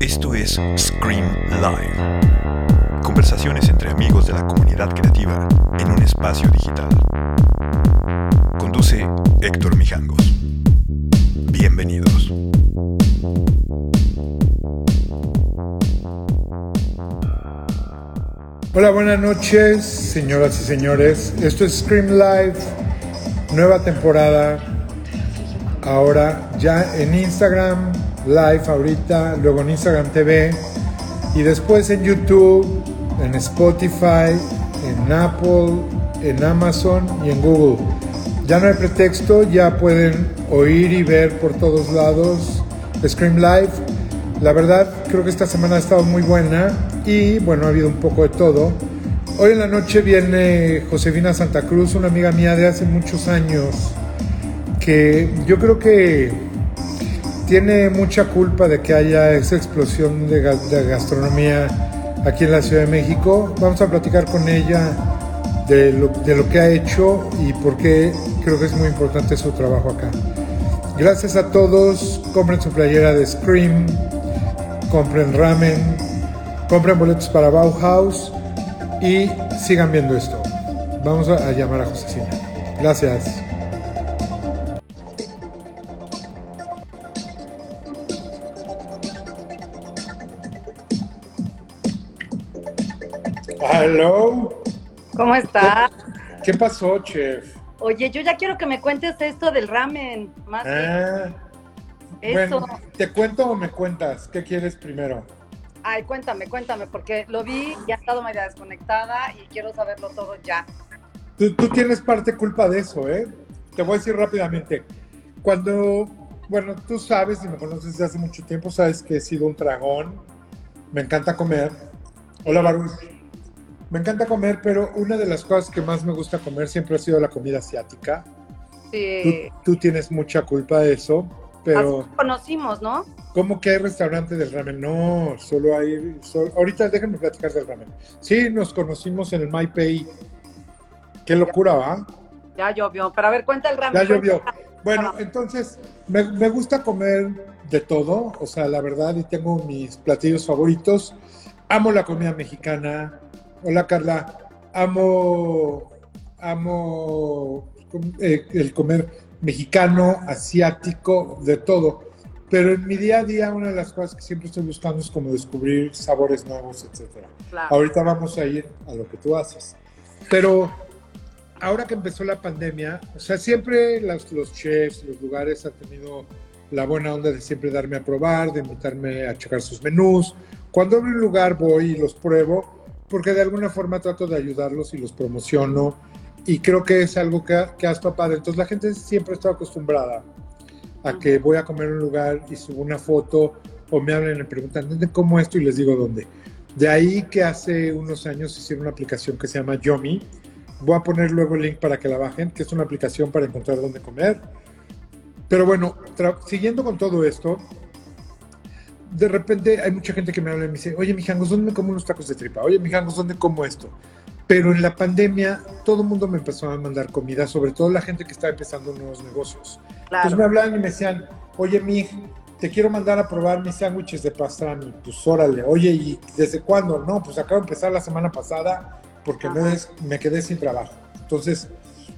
Esto es Scream Live. Conversaciones entre amigos de la comunidad creativa en un espacio digital. Conduce Héctor Mijangos. Bienvenidos. Hola, buenas noches, señoras y señores. Esto es Scream Live, nueva temporada. Ahora ya en Instagram Live ahorita, luego en Instagram TV y después en YouTube, en Spotify, en Apple, en Amazon y en Google. Ya no hay pretexto, ya pueden oír y ver por todos lados Scream Live. La verdad, creo que esta semana ha estado muy buena y bueno, ha habido un poco de todo. Hoy en la noche viene Josefina Santa Cruz, una amiga mía de hace muchos años, que yo creo que tiene mucha culpa de que haya esa explosión de, gastronomía aquí en la Ciudad de México. Vamos a platicar con ella de lo, que ha hecho y por qué creo que es muy importante su trabajo acá. Gracias a todos, compren su playera de Scream, compren ramen, compren boletos para Bauhaus y sigan viendo esto. Vamos a, a llamar a Josefina. Gracias. ¿Cómo estás? ¿Qué pasó, chef? Oye, yo ya quiero que me cuentes esto del ramen. Más Ah, eso. bueno, ¿te cuento o me cuentas? ¿Qué quieres primero? Ay, cuéntame, cuéntame, porque lo vi y ha estado medio desconectada y quiero saberlo todo ya. Tú, tú tienes parte culpa de eso, ¿eh? Te voy a decir rápidamente. Cuando, bueno, tú sabes y me conoces desde hace mucho tiempo, sabes que he sido un dragón. Me encanta comer. Hola, Baruch. Me encanta comer, pero una de las cosas que más me gusta comer siempre ha sido la comida asiática. Sí. tú tienes mucha culpa de eso, pero... Así conocimos, ¿no? ¿Cómo que hay restaurante del ramen? No, solo hay. solo- ahorita déjenme platicar del ramen. Sí, nos conocimos en el MyPay. Qué locura, ¿va? Ya llovió. Pero a ver, cuenta el ramen. Ya llovió. Bueno, entonces, me, me gusta comer de todo, o sea, la verdad, y tengo mis platillos favoritos. Amo la comida mexicana. Hola, Carla. Amo, amo eh, el comer mexicano, asiático, de todo. Pero en mi día a día, una de las cosas que siempre estoy buscando es como descubrir sabores nuevos, etcétera. Claro. Ahorita vamos a ir a lo que tú haces. Pero ahora que empezó la pandemia, o sea, siempre los, los chefs, los lugares han tenido la buena onda de siempre darme a probar, de invitarme a checar sus menús. Cuando abro un lugar voy y los pruebo, porque de alguna forma trato de ayudarlos y los promociono. Y creo que es algo que, que has padre. Entonces la gente siempre está acostumbrada a que voy a comer a un lugar y subo una foto o me hablan y me preguntan, ¿dónde como esto? Y les digo dónde. De ahí que hace unos años hicieron una aplicación que se llama Yomi. Voy a poner luego el link para que la bajen, que es una aplicación para encontrar dónde comer. Pero bueno, siguiendo con todo esto, de repente hay mucha gente que me habla y me dice, oye, mijangos, ¿dónde me como unos tacos de tripa? Oye, mijangos, ¿dónde como esto? Pero en la pandemia todo el mundo me empezó a mandar comida, sobre todo la gente que estaba empezando nuevos negocios. Entonces me Claro. hablaban y me decían, oye, mi, te quiero mandar a probar mis sándwiches de pastrami. Pues órale, oye, ¿y desde cuándo? No, pues acabo de empezar la semana pasada porque me quedé sin trabajo. Entonces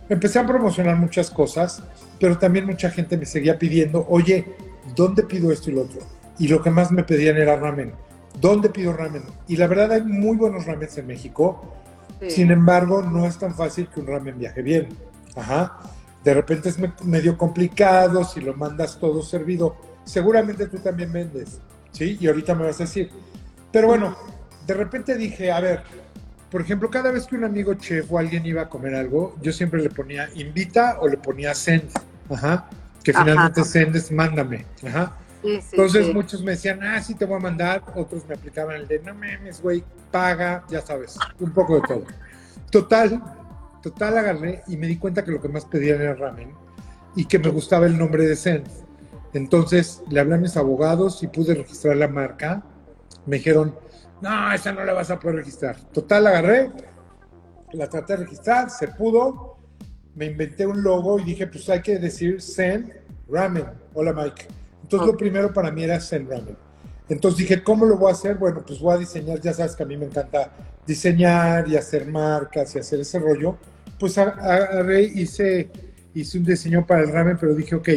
empecé a promocionar muchas cosas, pero también mucha gente me seguía pidiendo, oye, ¿dónde pido esto y lo otro? Y lo que más me pedían era ramen. ¿Dónde pido ramen? Y la verdad hay muy buenos ramens en México. Sí. Sin embargo, no es tan fácil que un ramen viaje bien. Ajá. De repente es me- medio complicado si lo mandas todo servido. Seguramente tú también vendes, ¿sí? Y ahorita me vas a decir. Pero bueno, de repente dije, a ver, por ejemplo, cada vez que un amigo chef o alguien iba a comer algo, yo siempre le ponía invita o le ponía send. Ajá. Que Ajá. finalmente send es mándame. Ajá. Sí, sí, Entonces sí. muchos me decían, ah, sí te voy a mandar, otros me aplicaban el de, no mames, güey, paga, ya sabes, un poco de todo. Total, total agarré y me di cuenta que lo que más pedían era ramen y que me gustaba el nombre de Zen. Entonces le hablé a mis abogados y pude registrar la marca. Me dijeron, no, esa no la vas a poder registrar. Total, agarré, la traté de registrar, se pudo, me inventé un logo y dije, pues hay que decir Zen ramen. Hola Mike. Entonces lo primero para mí era Zen Ramen. Entonces dije, ¿cómo lo voy a hacer? Bueno, pues voy a diseñar, ya sabes que a mí me encanta diseñar y hacer marcas y hacer ese rollo. Pues agarré, hice, hice un diseño para el ramen, pero dije, ok,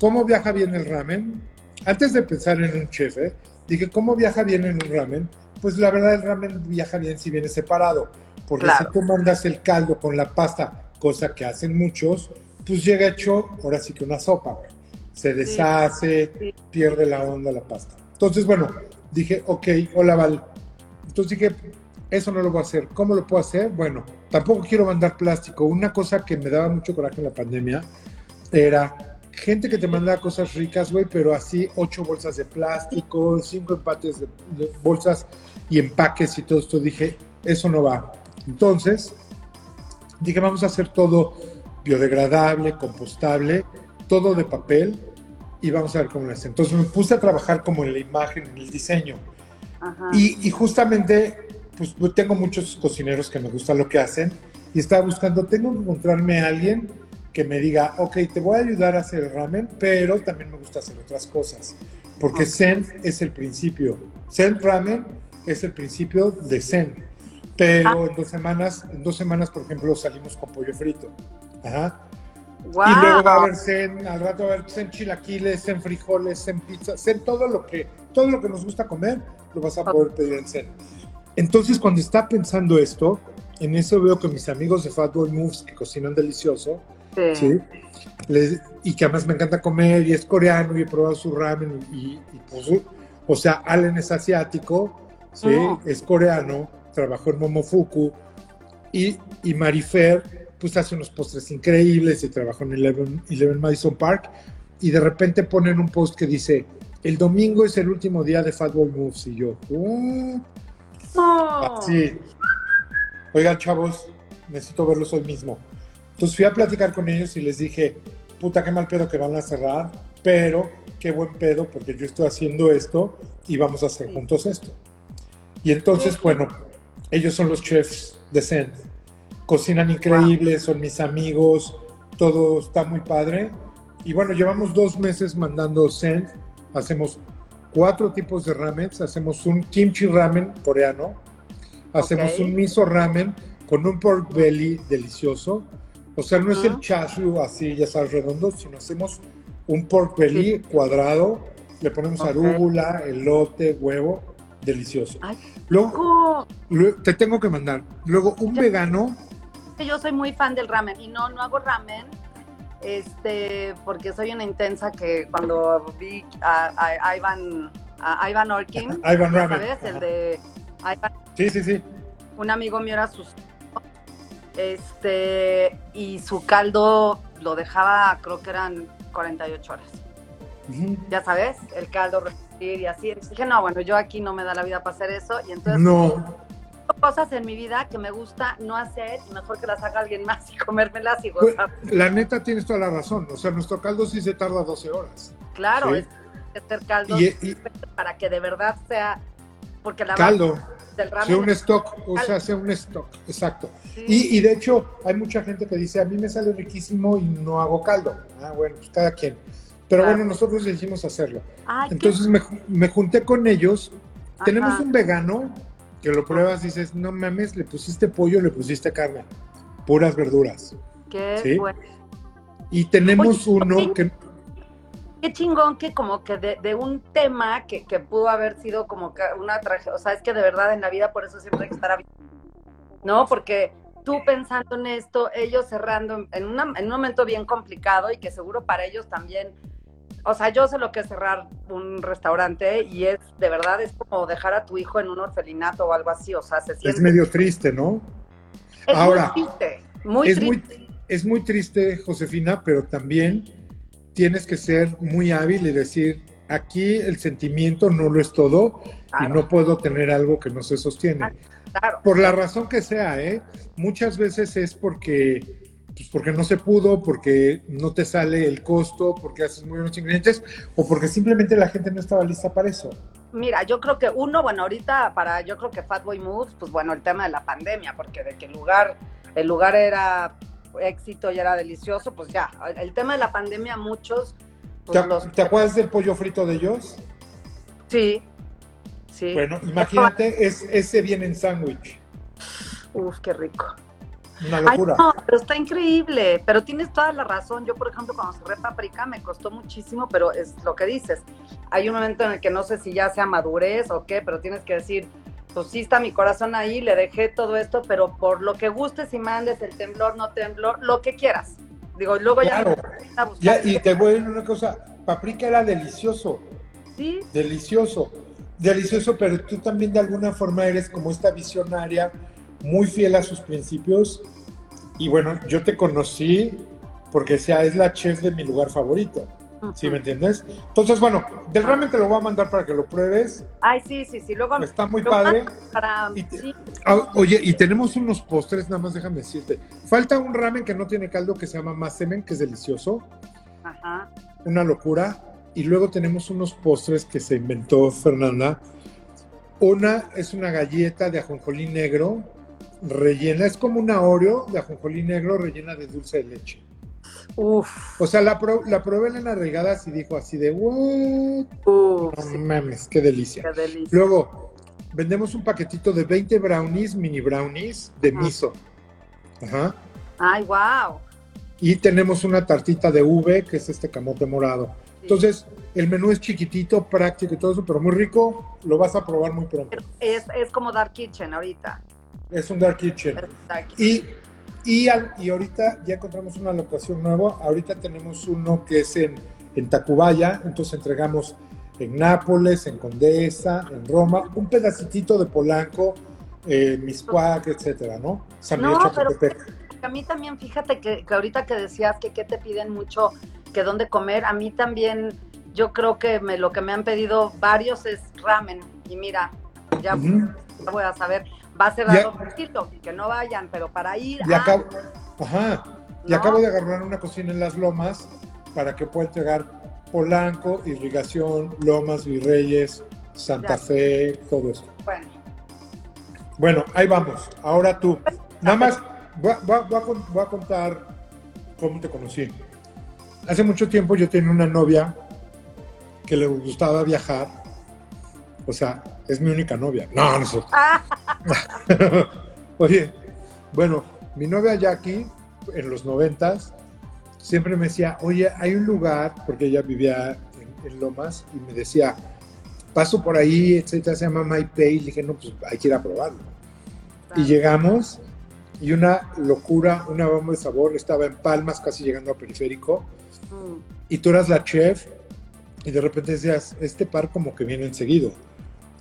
¿cómo viaja bien el ramen? Antes de pensar en un chef, ¿eh? dije, ¿cómo viaja bien en un ramen? Pues la verdad el ramen viaja bien si viene separado, porque si tú mandas el caldo con la pasta, cosa que hacen muchos, pues llega hecho, ahora sí que una sopa, Se deshace, pierde la onda la pasta. Entonces, bueno, dije, ok, hola Val. Entonces dije, eso no lo voy a hacer. ¿Cómo lo puedo hacer? Bueno, tampoco quiero mandar plástico. Una cosa que me daba mucho coraje en la pandemia era gente que te mandaba cosas ricas, güey, pero así ocho bolsas de plástico, cinco empates de, bolsas y empaques y todo esto. Dije, eso no va. Entonces, dije, vamos a hacer todo biodegradable, compostable, todo de papel y vamos a ver cómo lo hace. Entonces me puse a trabajar como en la imagen, en el diseño. Y, justamente, pues tengo muchos cocineros que me gusta lo que hacen y estaba buscando, tengo que encontrarme a alguien que me diga, ok, te voy a ayudar a hacer el ramen, pero también me gusta hacer otras cosas. Porque Zen es el principio. Zen Ramen es el principio de Zen. Pero ah. en dos semanas, en dos semanas, por ejemplo, salimos con pollo frito. Ajá. Y luego va a haber zen, al rato va a haber zen chilaquiles, zen frijoles, zen pizza, zen todo lo que, todo lo que nos gusta comer, lo vas a poder pedir en zen. Entonces, cuando está pensando esto, en eso veo que mis amigos de Fatboy Moves, que cocinan delicioso, sí. y que además me encanta comer, y es coreano, y he probado su ramen, y, pues, o sea, Allen es asiático, ¿sí? Mm. es coreano, trabajó en Momofuku, y, y Marifer pues hace unos postres increíbles y trabajó en Eleven, Eleven Madison Park y de repente ponen un post que dice, el domingo es el último día de Fatboy Moves y yo, uh, así. Oigan, chavos, necesito verlos hoy mismo. Entonces fui a platicar con ellos y les dije, puta, qué mal pedo que van a cerrar, pero qué buen pedo porque yo estoy haciendo esto y vamos a hacer juntos esto. Y entonces, bueno, ellos son los chefs de Zen cocinan increíble, son mis amigos, todo está muy padre. Y bueno, llevamos dos meses mandando Zen, hacemos cuatro tipos de ramen, hacemos un kimchi ramen coreano, hacemos un miso ramen con un pork belly delicioso, o sea, no es el chashu así, ya sabes, redondo, sino hacemos un pork belly cuadrado, le ponemos arúgula, elote, huevo, delicioso. luego, te tengo que mandar. Luego, un vegano yo soy muy fan del ramen y no, no hago ramen este, porque soy una intensa que cuando vi a, Ivan, a Ivan Orkin, Ivan Ramen. ¿sabes? El de Ivan, Sí, sí, sí. Un amigo mío era sus este, y su caldo lo dejaba, creo que eran 48 horas. Ya sabes, el caldo y así. dije, no, bueno, yo aquí no me da la vida para hacer eso. Y entonces no cosas en mi vida que me gusta no hacer y mejor que las haga alguien más y comérmelas y pues, gozar. la neta tienes toda la razón. O sea, nuestro caldo sí se tarda 12 horas. Claro, es hacer caldo para que de verdad sea. Porque la caldo. sea un stock, o sea, sea un stock, exacto. Y, y, de hecho, hay mucha gente que dice, a mí me sale riquísimo y no hago caldo. Ah, bueno, pues cada quien. Pero bueno, nosotros decidimos hacerlo. Entonces me, me, junté con ellos. Tenemos un vegano que lo pruebas y dices, no mames, le pusiste pollo, le pusiste carne, puras verduras. Qué bueno. Y tenemos uno que... Qué chingón que como que de, un tema que, pudo haber sido como que una tragedia, o sea, es que de verdad en la vida por eso siempre hay que estar abierto, ¿no? Porque tú pensando en esto, ellos cerrando en, en un momento bien complicado y que seguro para ellos también o sea, yo sé lo que es cerrar un restaurante y es, de verdad, es como dejar a tu hijo en un orfelinato o algo así, o sea, se siente... Es medio triste, ¿no? Es Ahora, muy triste, muy es triste. Muy, es muy triste, Josefina, pero también tienes que ser muy hábil y decir, aquí el sentimiento no lo es todo y no puedo tener algo que no se sostiene. Claro. Por la razón que sea, ¿eh? Muchas veces es porque pues porque no se pudo, porque no te sale el costo, porque haces muy buenos ingredientes o porque simplemente la gente no estaba lista para eso. Mira, yo creo que uno, bueno, ahorita para, yo creo que Fatboy Moves, pues bueno, el tema de la pandemia, porque de que el lugar, el lugar era éxito y era delicioso, pues ya, el tema de la pandemia muchos ¿Te, pues, los- te acuerdas del pollo frito de ellos? Sí, sí. Bueno, imagínate, es, ese viene en sándwich. Uf, qué rico. Una Ay, locura. no, pero está increíble. Pero tienes toda la razón. Yo, por ejemplo, cuando cerré Paprika me costó muchísimo, pero es lo que dices. Hay un momento en el que no sé si ya sea madurez o qué, pero tienes que decir, pues sí está mi corazón ahí, le dejé todo esto, pero por lo que gustes y mandes, el temblor, no temblor, lo que quieras. Digo, luego ya Claro. me. Ya, y te voy a decir una cosa, paprika era delicioso, Sí, delicioso, delicioso, pero tú también de alguna forma eres como esta visionaria, muy fiel a sus principios. Y bueno, yo te conocí porque sea, es la chef de mi lugar favorito, ¿sí me entiendes? Entonces, bueno, del ramen te lo voy a mandar para que lo pruebes, Ay, sí, sí, sí. Luego está muy padre. para... Y te- sí, Ah, oye, y tenemos unos postres, nada más déjame decirte. Falta un ramen que no tiene caldo que se llama Masemen, que es delicioso. ajá. una locura. Y luego tenemos unos postres que se inventó Fernanda. Una es una galleta de ajonjolí negro rellena, es como una Oreo de ajonjolí negro rellena de dulce de leche. Uf, O sea, la, pro- la probé en las regadas y dijo así de, sí, mames, qué delicia. qué delicia. Luego, vendemos un paquetito de 20 brownies, mini brownies de Ajá. miso. Ajá. Ay, wow. Y tenemos una tartita de V, que es este camote morado. Entonces, el menú es chiquitito, práctico y todo eso, pero muy rico. Lo vas a probar muy pronto. Es, es como Dark Kitchen ahorita. Es un dark kitchen. Es Dark Kitchen. Y, y, al- y ahorita ya encontramos una locación nueva. Ahorita tenemos uno que es en, en Tacubaya. Entonces entregamos en Nápoles, en Condesa, en Roma, un pedacitito de Polanco, eh, Miscuac, etcétera, ¿no? San No, pero-. A mí también, fíjate que, que ahorita que decías que qué te piden mucho, que dónde comer, a mí también, yo creo que me, lo que me han pedido varios es ramen. Y mira, ya Ujú. voy a saber, va a ser Ya- algo poquito, que no vayan, pero para ir Y a- acabo, ajá, y ¿no? acabo de agarrar una cocina en Las Lomas para que pueda entregar Polanco, Irrigación, Lomas, Virreyes, Santa Ya. Fe, todo eso. Bueno, Bueno, ahí vamos. Ahora tú. Nada más, voy a, voy a- voy a con- voy a contar cómo te conocí. Hace mucho tiempo yo tenía una novia que le gustaba viajar. O sea, es mi única novia. No, no sé. Oye, bueno, mi novia Jackie, en los noventas, siempre me decía, oye, hay un lugar, porque ella vivía en, en Lomas, y me decía, paso por ahí, etcétera, se llama My Pay, y dije, no, pues hay que ir a probarlo. Y llegamos, y una locura, una bomba de sabor, estaba en Palmas, casi llegando a Periférico, mm, y tú eras la chef, y de repente decías, este par como que viene enseguido.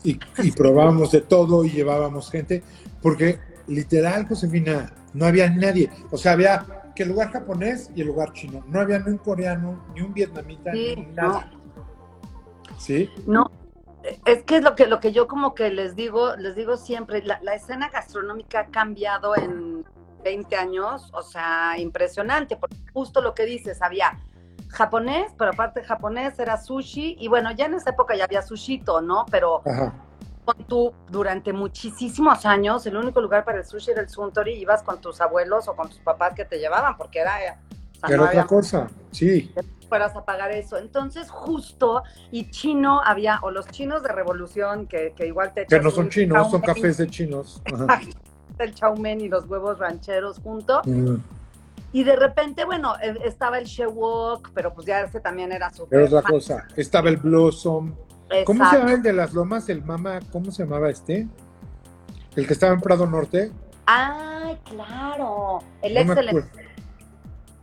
Y, y probábamos de todo y llevábamos gente, porque literal, Josefina, no había nadie. O sea, había que el lugar japonés y el lugar chino. No había ni un coreano, ni un vietnamita, Sí, ni nada. ¿Sí? No, es que es lo que lo que yo como que les digo, les digo siempre, la, la escena gastronómica ha cambiado en 20 años, o sea, impresionante, porque justo lo que dices, había japonés, pero aparte japonés era sushi, y bueno, ya en esa época ya había sushito, ¿no? Pero Ajá. con tú, durante muchísimos años, el único lugar para el sushi era el Suntory, ibas con tus abuelos o con tus papás que te llevaban, porque era, eh, o sea, Era no otra había cosa. Sí. fueras a pagar eso. Entonces, justo, y chino había, o los chinos de revolución, que, que igual te Que no son chinos, son cafés de chinos. Ajá. El chow mein y los huevos rancheros junto. Mm, Y de repente, bueno, eh, estaba el shewok, pero pues ya ese también era súper. Era otra cosa. Estaba el Blossom. ¿Cómo se llama el de las lomas? El mama, ¿cómo se llamaba este? El que estaba en Prado Norte. Ay, claro. El No.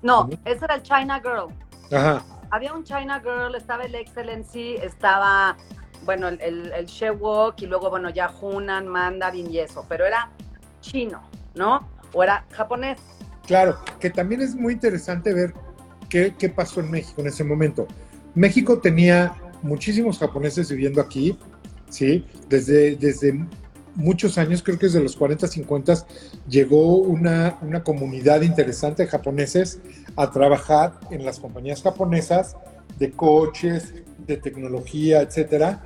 No, ¿Cómo? ese era el China Girl. Ajá. Había un China Girl, estaba el Excellency, estaba, bueno, el, el, el Shewok y luego, bueno, ya Hunan, Mandarin y eso, pero era chino, ¿no? O era japonés. Claro, que también es muy interesante ver qué, pasó en México en ese momento. México tenía muchísimos japoneses viviendo aquí, ¿sí? Desde, desde muchos años, creo que desde los 40, 50, llegó una, una comunidad interesante de japoneses a trabajar en las compañías japonesas de coches, de tecnología, etcétera.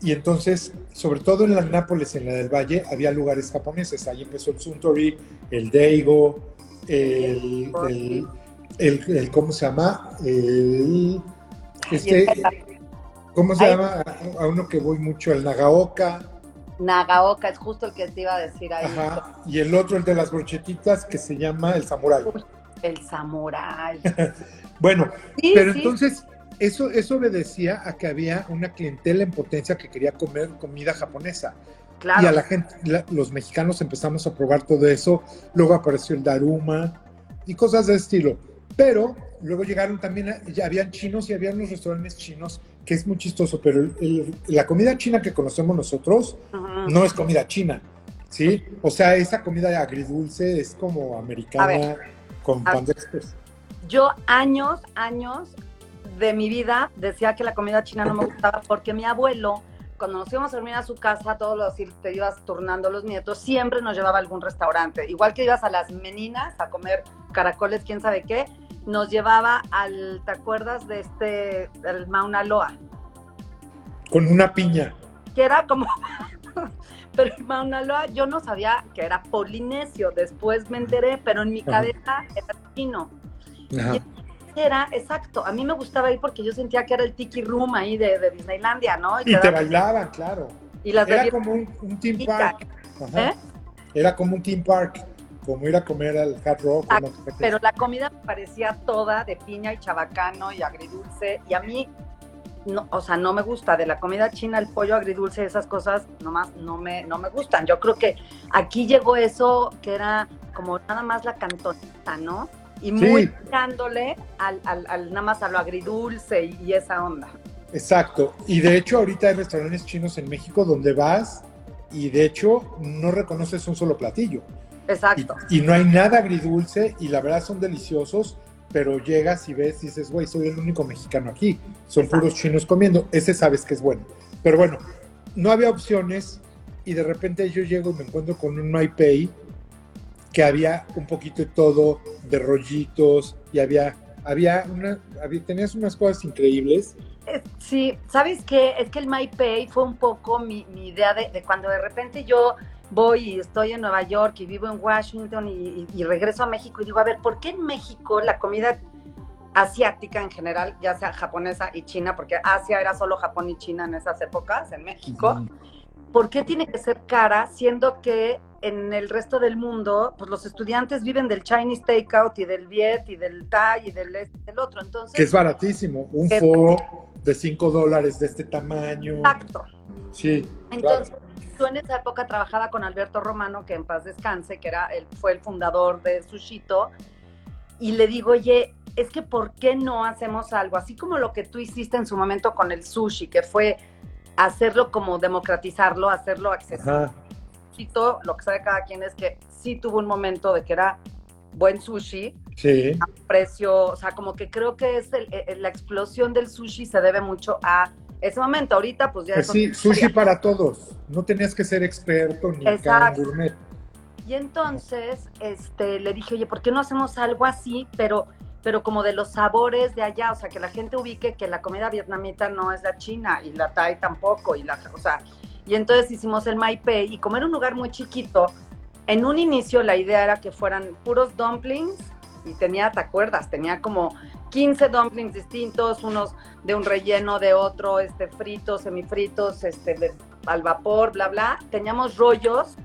Y entonces, sobre todo en la Nápoles, en la del Valle, había lugares japoneses. Ahí empezó el Suntory, el Daigo, el, el, el- el- ¿cómo se llama? El, Este. ¿Cómo se llama? A, uno que voy mucho, el Nagaoka. Nagaoka es justo el que te iba a decir ahí. Ajá. Y el otro, el de las brochetitas, que se llama el Samurai. El samurái. Bueno, Sí, pero sí, entonces eso, eso obedecía a que había una clientela en potencia que quería comer comida japonesa. Claro. Y a la gente, la- los mexicanos empezamos a probar todo eso. Luego apareció el Daruma y cosas de estilo. Pero luego llegaron también, a- ya habían chinos y había unos restaurantes chinos que es muy chistoso, pero el- el- la comida china que conocemos nosotros no es comida china, ¿sí? O sea, esa comida agridulce es como americana ver. con pan de. Yo años, años de mi vida decía que la comida china no me gustaba porque mi abuelo, cuando nos íbamos a dormir a su casa, todos los días te ibas turnando los nietos, siempre nos llevaba a algún restaurante. Igual que ibas a las meninas a comer caracoles, quién sabe qué, nos llevaba al, ¿te acuerdas de este, el Mauna Loa? Con una piña. Que era como... Pero el Mauna Loa yo no sabía que era polinesio, después me enteré, pero en mi Ajá. cabeza era chino. Ajá. Era, exacto. A mí me gustaba ir porque yo sentía que era el tiki room ahí de, de Disneylandia, ¿no? Y que te era- bailaban, claro. y las Era como un, un team park. Ajá. ¿Eh? Era como un team park, como ir a comer al Hard Rock. Ah, no. Pero la comida me parecía toda de piña y chabacano y agridulce. Y a mí, no, o sea, no me gusta. De la comida china, el pollo agridulce, esas cosas, nomás no me, no me gustan. Yo creo que aquí llegó eso que era como nada más la cantoneta, ¿no? Y muy Sí. dándole al, al, al- nada más a lo agridulce y, y esa onda. Exacto. Y de hecho, ahorita hay restaurantes chinos en México donde vas y de hecho no reconoces un solo platillo. Exacto. Y, y no hay nada agridulce y la verdad son deliciosos, pero llegas y ves y dices, güey, soy el único mexicano aquí. Son Exacto. puros chinos comiendo. Ese sabes que es bueno. Pero bueno, no había opciones y de repente yo llego y me encuentro con un MyPay que había un poquito de todo, de rollitos y había, había una, había, tenías unas cosas increíbles. Eh, Sí, ¿sabes qué? Es que el MyPay fue un poco mi, mi idea de, de cuando de repente yo voy y estoy en Nueva York y vivo en Washington y, y- y regreso a México y digo, a ver, ¿por qué en México la comida asiática en general, ya sea japonesa y china, porque Asia era solo Japón y China en esas épocas, en México, ¿por qué tiene que ser cara siendo que en el resto del mundo, pues los estudiantes viven del Chinese takeout y del Viet y del Thai y del, este y del otro? Entonces, Que es baratísimo. Un Que- fo de 5 dólares de este tamaño. exacto. Sí, Entonces, yo en esa época trabajaba con Alberto Romano, que en paz descanse, que era el, fue el fundador de Sushito, y le digo, oye, es que ¿por qué no hacemos algo? Así como lo que tú hiciste en su momento con el sushi, que fue hacerlo como democratizarlo, hacerlo accesible. Ajá. Sushito, Lo que sabe cada quien es que sí tuvo un momento de que era buen sushi, Sí. a precio, o sea, como que creo que es el- el- la explosión del sushi se debe mucho a ese momento. Ahorita, pues ya Pues es sí, sushi para todos. No tenías que ser experto ni gourmet. Y entonces este, le dije, oye, ¿por qué no hacemos algo así, pero, pero como de los sabores de allá? O sea, que la gente ubique que la comida vietnamita no es la china y la thai tampoco. Y, la, o sea, y entonces hicimos el Maipei y como era un lugar muy chiquito, en un inicio la idea era que fueran puros dumplings y tenía, ¿te acuerdas? Tenía como 15 dumplings distintos, unos de un relleno, de otro, este, fritos, semifritos, este, de- al vapor, bla, bla. Teníamos rollos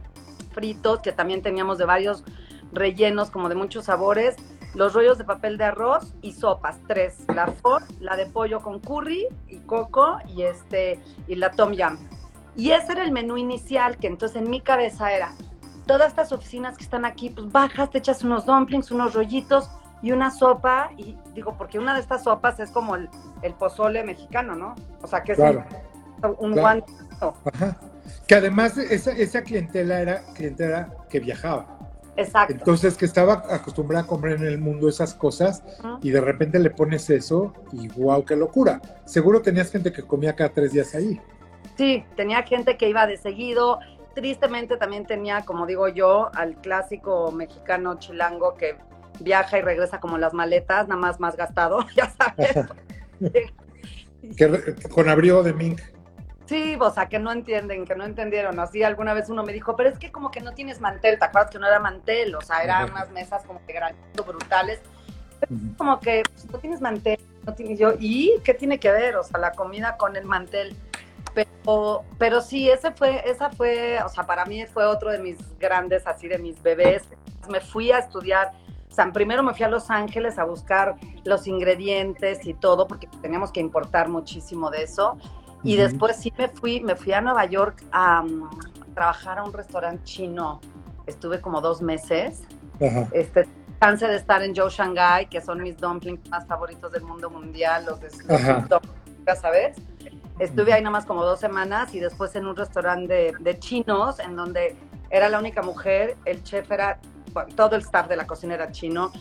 fritos, que también teníamos de varios rellenos, como de muchos sabores, los rollos de papel de arroz y sopas, tres, la pho, la de pollo con curry y coco y este y la tom yum. Y ese era el menú inicial, que entonces en mi cabeza era, todas estas oficinas que están aquí, pues bajas, te echas unos dumplings, unos rollitos y una sopa, y digo, porque una de estas sopas es como el, el pozole mexicano, ¿no? O sea, que es Claro. un, un Claro. guante. Ajá. Que además esa, esa clientela era clientela que viajaba. Exacto. Entonces que estaba acostumbrada a comer en el mundo esas cosas y de repente le pones eso y wow, qué locura. Seguro tenías gente que comía cada tres días ahí. Sí, tenía gente que iba de seguido. Tristemente también tenía, como digo yo, al clásico mexicano chilango que viaja y regresa como las maletas, nada más más gastado, ya sabes. Que con abrigo de mink. Sí, o sea, que no entienden, que no entendieron. Así alguna vez uno me dijo, pero es que como que no tienes mantel, ¿te acuerdas que no era mantel? O sea, eran unas mesas como que granizo brutales. como que pues, no tienes mantel, no tienes yo, ¿y qué tiene que ver? O sea, la comida con el mantel. Pero, pero sí, ese fue, esa fue, o sea, para mí fue otro de mis grandes, así de mis bebés. Me fui a estudiar, o sea, primero me fui a Los Ángeles a buscar los ingredientes y todo, porque teníamos que importar muchísimo de eso. Y después sí me fui, me fui a Nueva York a, um, trabajar a un restaurante chino. Estuve como dos meses. Este, chance de estar en Joe Shanghai, que son mis dumplings más favoritos del mundo mundial, los de los ¿sabes? Estuve ahí nomás como dos semanas y después en un restaurante de, chinos, en donde era la única mujer, el chef era, bueno, todo el staff de la cocina era chino,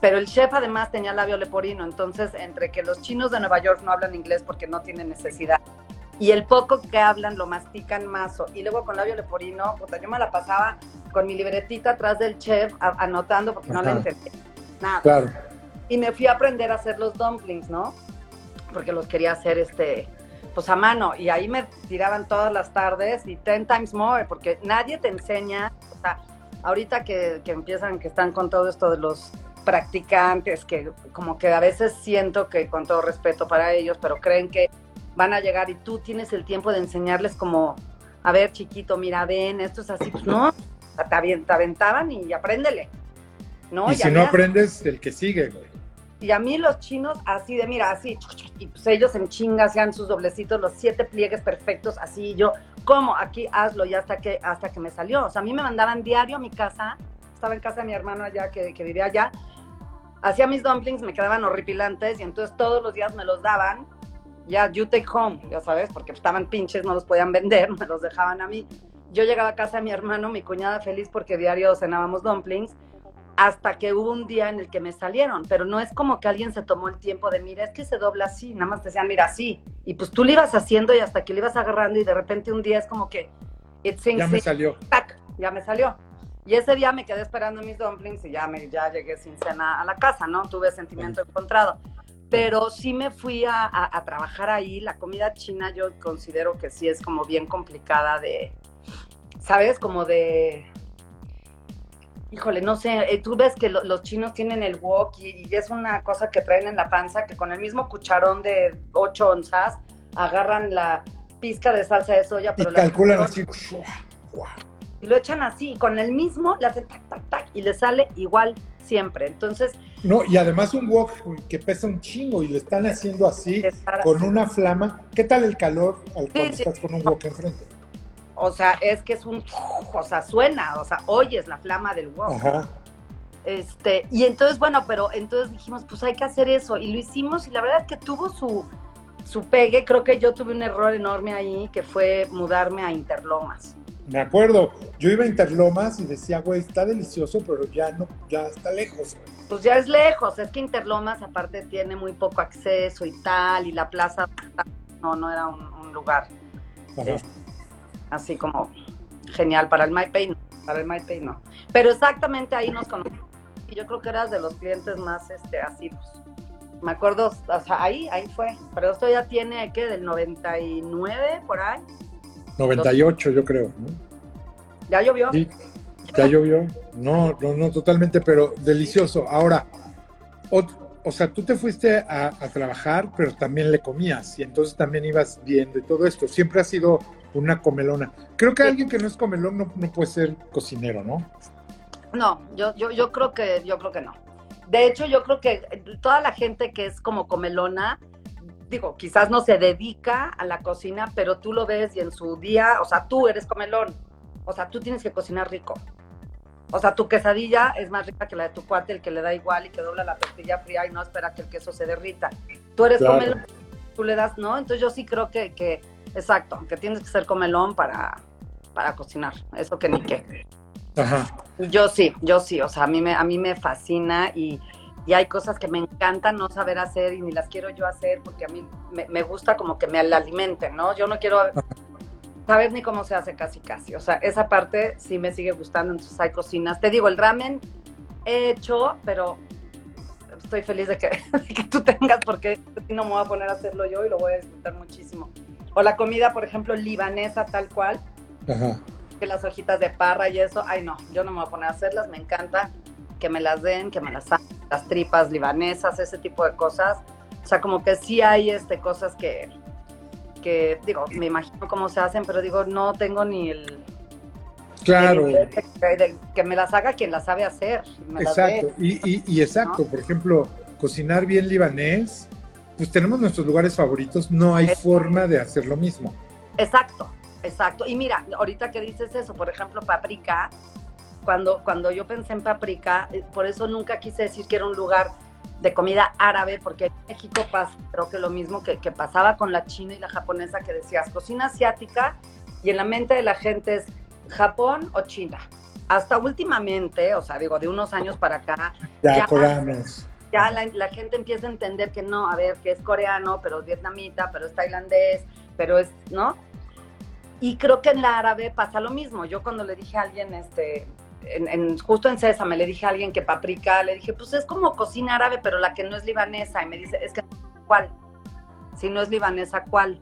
pero el chef además tenía labio leporino, entonces entre que los chinos de Nueva York no hablan inglés porque no tienen necesidad, y el poco que hablan lo mastican más, y luego con labio leporino, puta, yo me la pasaba con mi libretita atrás del chef anotando porque no le entendía nada. Claro. Y me fui a aprender a hacer los dumplings, ¿no? Porque los quería hacer este, pues a mano. Y ahí me tiraban todas las tardes y ten times more, porque nadie te enseña, o sea, ahorita que, que empiezan, que están con todo esto de los practicantes, que como que a veces siento que con todo respeto para ellos, pero creen que van a llegar y tú tienes el tiempo de enseñarles como, a ver chiquito, mira, ven, esto es así, pues no, te, aventaban y apréndele. ¿no? Y, si no aprendes, el que sigue, güey. Y a mí los chinos, así de, mira, así, y pues ellos en chinga hacían sus doblecitos, los siete pliegues perfectos, así, yo, ¿cómo? Aquí hazlo, y hasta que, hasta que me salió. O sea, a mí me mandaban diario a mi casa, estaba en casa de mi hermano allá, que, que vivía allá, hacía mis dumplings, me quedaban horripilantes, y entonces todos los días me los daban, ya, you take home, ya sabes, porque estaban pinches, no los podían vender, me los dejaban a mí yo llegaba a casa de mi hermano, mi cuñada feliz porque diario cenábamos dumplings, hasta que hubo un día en el que me salieron, pero no es como que alguien se tomó el tiempo de, mira, es que se dobla así, nada más te decían, mira, así, y pues tú le ibas haciendo y hasta que le ibas agarrando y de repente un día es como que, ya me salió. ya me salió. Y ese día me quedé esperando mis dumplings y ya, me, ya llegué sin cena a la casa, ¿no? Tuve sentimiento encontrado. Pero sí me fui a, a trabajar ahí. La comida china yo considero que sí es como bien complicada de, ¿sabes? Como de, híjole, no sé, eh, tú ves que los chinos tienen el wok y, es una cosa que traen en la panza que con el mismo cucharón de 8 onzas agarran la pizca de salsa de soya, pero y calculan así. Y lo echan así, con el mismo le hacen tac, tac, tac y le sale igual siempre. Entonces. No, y además un wok que pesa un chingo y lo están haciendo así, con una flama. ¿Qué tal el calor al cual estás con un wok enfrente? O sea, es que es un, o sea, suena, o sea, oyes la flama del wow. Este, y entonces, bueno, pero entonces dijimos, pues hay que hacer eso, y lo hicimos, y la verdad es que tuvo su, su pegue, creo que yo tuve un error enorme ahí, que fue mudarme a Interlomas. Me acuerdo, yo iba a Interlomas y decía, güey, está delicioso, pero ya no, ya está lejos. Pues ya es lejos, es que Interlomas aparte tiene muy poco acceso y tal, y la plaza no, no era un, lugar. Ajá así como genial para el MyPay, para el MyPay no. Pero exactamente ahí nos conocimos. Y yo creo que eras de los clientes más este, así, me acuerdo, o sea, ahí, ahí fue. Pero esto ya tiene, ¿qué? Del 99 por ahí. 98 yo creo, ¿Ya llovió? Sí, ya llovió. No, no, no, totalmente, pero delicioso. Ahora, o, sea, tú te fuiste a, a, trabajar, pero también le comías y entonces también ibas viendo y todo esto. Siempre ha sido una comelona. Creo que alguien que no es comelón no, puede ser cocinero, ¿no? No, yo, yo, yo creo que, yo creo que no. De hecho, yo creo que toda la gente que es como comelona, digo, quizás no se dedica a la cocina, pero tú lo ves y en su día, o sea, tú eres comelón. O sea, tú tienes que cocinar rico. O sea, tu quesadilla es más rica que la de tu cuate, el que le da igual y que dobla la tortilla fría y no espera que el queso se derrita. Tú eres comelón, tú le das, ¿no? Entonces yo sí creo que, que Exacto, que tienes que ser comelón para, para cocinar, eso que ni qué. Ajá. Yo sí, yo sí, o sea, a mí me, a mí me fascina y, hay cosas que me encantan no saber hacer y ni las quiero yo hacer porque a mí me, gusta como que me alimenten, ¿no? Yo no quiero saber ni cómo se hace casi casi, o sea, esa parte sí me sigue gustando, entonces hay cocinas. Te digo, el ramen he hecho, pero estoy feliz de que, de que tú tengas porque no me voy a poner a hacerlo yo y lo voy a disfrutar muchísimo. O la comida, por ejemplo, libanesa tal cual. Ajá. Que las hojitas de parra y eso. Ay, no, yo no me voy a poner a hacerlas, me encanta. que me las den, que me las hagan, las tripas libanesas, ese tipo de cosas. O sea, como que sí hay este, cosas que, que, digo, me imagino cómo se hacen, pero digo, no tengo ni el... Claro. que me las haga quien las sabe hacer. exacto, y, y, exacto, por ejemplo, cocinar bien libanés, pues tenemos nuestros lugares favoritos, no hay forma de hacer lo mismo. Exacto, exacto. Y mira, ahorita que dices eso, por ejemplo, paprika, cuando, cuando yo pensé en paprika, eh, por eso nunca quise decir que era un lugar de comida árabe, porque en México pasa, creo que lo mismo que, que pasaba con la china y la japonesa, que decías cocina asiática, y en la mente de la gente es Japón o China. Hasta últimamente, o sea, digo, de unos años para acá. Ya, coreanos. Ya la, la, gente empieza a entender que no, a ver, que es coreano, pero es vietnamita, pero es tailandés, pero es, ¿no? Y creo que en la árabe pasa lo mismo. Yo cuando le dije a alguien, este, en, justo en me le dije a alguien que paprika, le dije, pues es como cocina árabe, pero la que no es libanesa. Y me dice, es que, ¿cuál? Si no es libanesa, ¿cuál?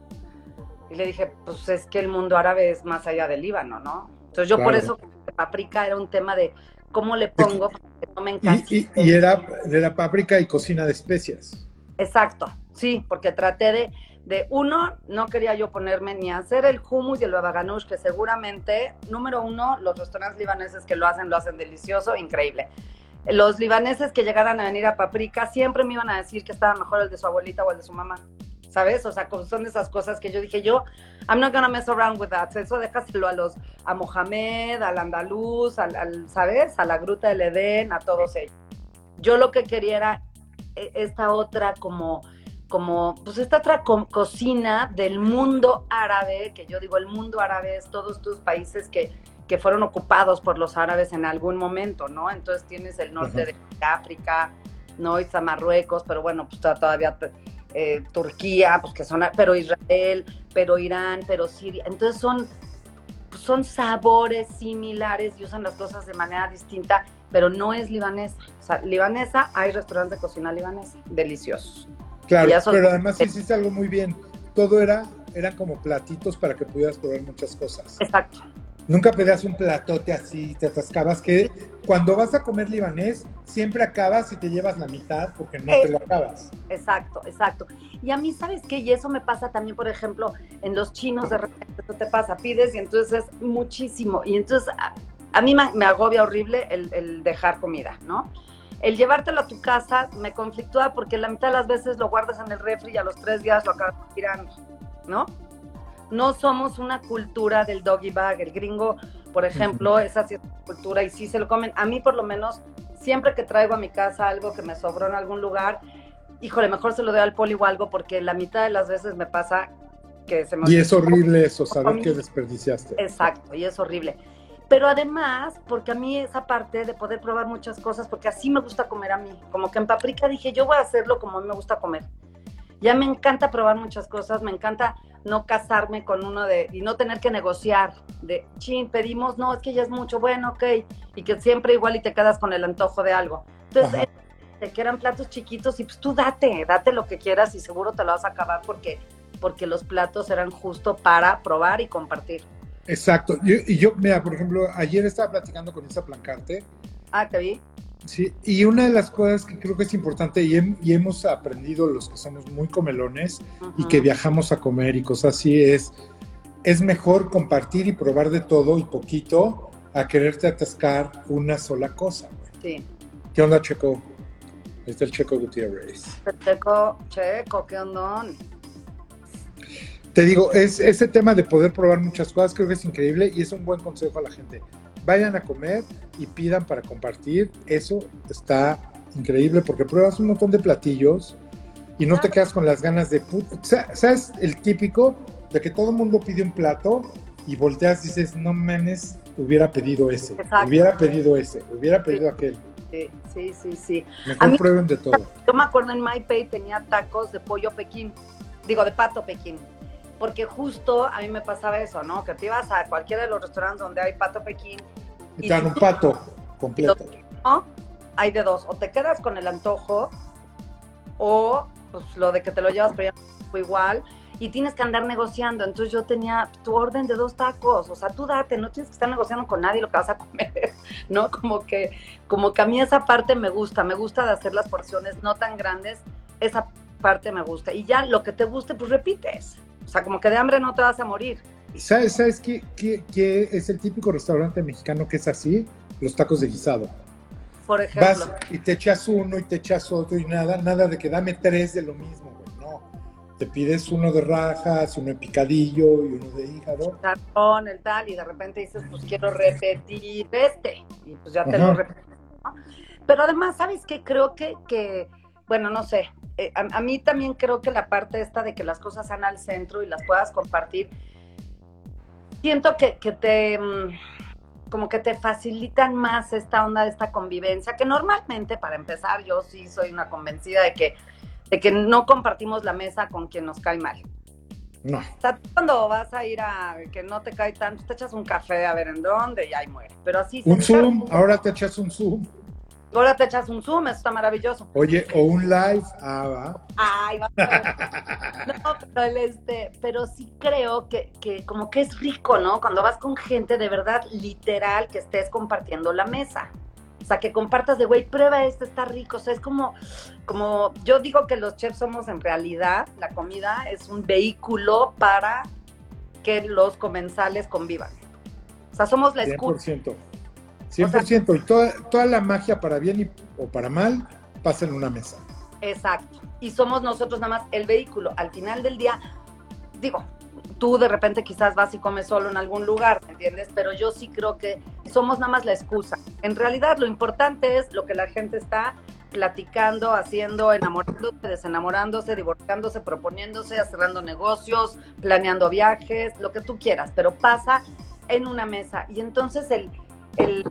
Y le dije, pues es que el mundo árabe es más allá del Líbano, ¿no? Entonces yo por eso, paprika era un tema de cómo le pongo para que no me encante. Y, y, era de la paprika y cocina de especias. Exacto, sí, porque traté de de uno, no quería yo ponerme ni a hacer el hummus y el babaganush, que seguramente, número uno, los restaurantes libaneses que lo hacen, lo hacen delicioso, increíble. Los libaneses que llegaran a venir a Paprika siempre me iban a decir que estaba mejor el de su abuelita o el de su mamá, ¿sabes? O sea, son esas cosas que yo dije, yo, I'm not gonna mess around with that. Eso déjaselo a los, a Mohamed, al andaluz, al, ¿sabes? A la gruta del Edén, a todos ellos. Yo lo que quería era eh, esta otra como como, pues esta otra cocina del mundo árabe, que yo digo el mundo árabe es todos tus países que, que fueron ocupados por los árabes en algún momento, ¿no? Entonces tienes el norte de África, ¿no? Y está Marruecos, pero bueno, pues todavía eh, Turquía, pues que son, pero Israel, pero Irán, pero Siria. Entonces son, son sabores similares y usan las cosas de manera distinta, pero no es libanesa. O sea, libanesa, hay restaurantes de cocina libanesa, deliciosos. Claro, pero además hiciste algo muy bien. Todo era, eran como platitos para que pudieras probar muchas cosas. Exacto. Nunca pedías un platote así, te atascabas, que cuando vas a comer libanés, siempre acabas y te llevas la mitad porque no te lo acabas. Exacto, exacto. Y a mí, ¿sabes qué? Y eso me pasa también, por ejemplo, en los chinos, de repente te pasa, pides y entonces es muchísimo. Y entonces a, mí me, agobia horrible el, el dejar comida, ¿no? el llevártelo a tu casa me conflictúa porque la mitad de las veces lo guardas en el refri y a los tres días lo acabas tirando, ¿no? No somos una cultura del doggy bag. El gringo, por ejemplo, es así cultura y sí se lo comen. A mí, por lo menos, siempre que traigo a mi casa algo que me sobró en algún lugar, híjole, mejor se lo doy al poli o algo porque la mitad de las veces me pasa que se me... Y es horrible eso, saber que desperdiciaste. Exacto, y es horrible pero además, porque a mí esa parte de poder probar muchas cosas, porque así me gusta comer a mí, como que en paprika dije, yo voy a hacerlo como a mí me gusta comer. Ya me encanta probar muchas cosas, me encanta no casarme con uno de, y no tener que negociar, de, chin, pedimos, no, es que ya es mucho, bueno, ok, y que siempre igual y te quedas con el antojo de algo. Entonces, te quedan platos chiquitos y pues tú date, date lo que quieras y seguro te lo vas a acabar porque, porque los platos eran justo para probar y compartir. Exacto. y yo, mira, por ejemplo, ayer estaba platicando con Isa Plancarte. Ah, te vi. Sí, y una de las cosas que creo que es importante y, hemos aprendido los que somos muy comelones y que viajamos a comer y cosas así es, es mejor compartir y probar de todo y poquito a quererte atascar una sola cosa. Sí. ¿Qué onda, Checo? Este es el Checo Gutiérrez. Checo, Checo, ¿qué onda? te digo, es ese tema de poder probar muchas cosas, creo que es increíble y es un buen consejo a la gente. Vayan a comer y pidan para compartir, eso está increíble porque pruebas un montón de platillos y no te quedas con las ganas de... ¿Sabes el típico de que todo el mundo pide un plato y volteas y dices, no mames, hubiera pedido ese, hubiera pedido ese, hubiera pedido aquel. Sí, sí, sí, sí. Mejor prueben de todo. Yo me acuerdo en MyPay tenía tacos de pollo Pekín, digo, de pato Pekín porque justo a mí me pasaba eso, ¿no? Que te ibas a cualquiera de los restaurantes donde hay pato Pekín. Y, te dan un pato completo. ¿no? Hay de dos, o te quedas con el antojo, o pues lo de que te lo llevas, pero ya fue igual, y tienes que andar negociando. Entonces yo tenía tu orden de dos tacos, o sea, tú date, no tienes que estar negociando con nadie lo que vas a comer. ¿no? Como que, como que a mí esa parte me gusta, me gusta de hacer las porciones no tan grandes, esa parte me gusta. Y ya lo que te guste, pues repites. O sea, como que de hambre no te vas a morir. ¿Sabes, sabes qué, qué, qué es el típico restaurante mexicano que es así? Los tacos de guisado. Por ejemplo. Vas y te echas uno y te echas otro y nada, nada de que dame tres de lo mismo, güey. No. Te pides uno de rajas, uno de picadillo y uno de hígado. Tartón, el tal, y de repente dices, pues quiero repetir este. Y pues ya te Ajá. lo repites. ¿no? Pero además, ¿sabes qué? Creo que, que bueno, no sé. eh, a, a mí también creo que la parte esta de que las cosas sean al centro y las puedas compartir, siento que, que te. mm, como que te facilitan más esta onda de esta convivencia, que normalmente, para empezar, yo sí soy una convencida de que, de que no compartimos la mesa con quien nos cae mal. No. O sea, cuando vas a ir a que no te cae tanto, te echas un café a ver en dónde y ahí muere. Pero así Un Zoom, ahora te echas un Zoom. Ahora te echas un Zoom, eso está maravilloso. Oye, o un live. Ah, va. Ay, va. No, pero, el, este, pero sí creo que, que como que es rico, ¿no? Cuando vas con gente de verdad literal que estés compartiendo la mesa. O sea, que compartas de, güey, prueba este, está rico. O sea, es como, como, yo digo que los chefs somos en realidad, la comida es un vehículo para que los comensales convivan. O sea, somos la escucha. 100%. 100%. Y toda, toda la magia para bien y, o para mal pasa en una mesa. Exacto. Y somos nosotros nada más el vehículo. Al final del día, digo, tú de repente quizás vas y comes solo en algún lugar, ¿me entiendes? Pero yo sí creo que somos nada más la excusa. En realidad lo importante es lo que la gente está platicando, haciendo, enamorándose, desenamorándose, divorciándose, proponiéndose, cerrando negocios, planeando viajes, lo que tú quieras, pero pasa en una mesa. Y entonces el, el,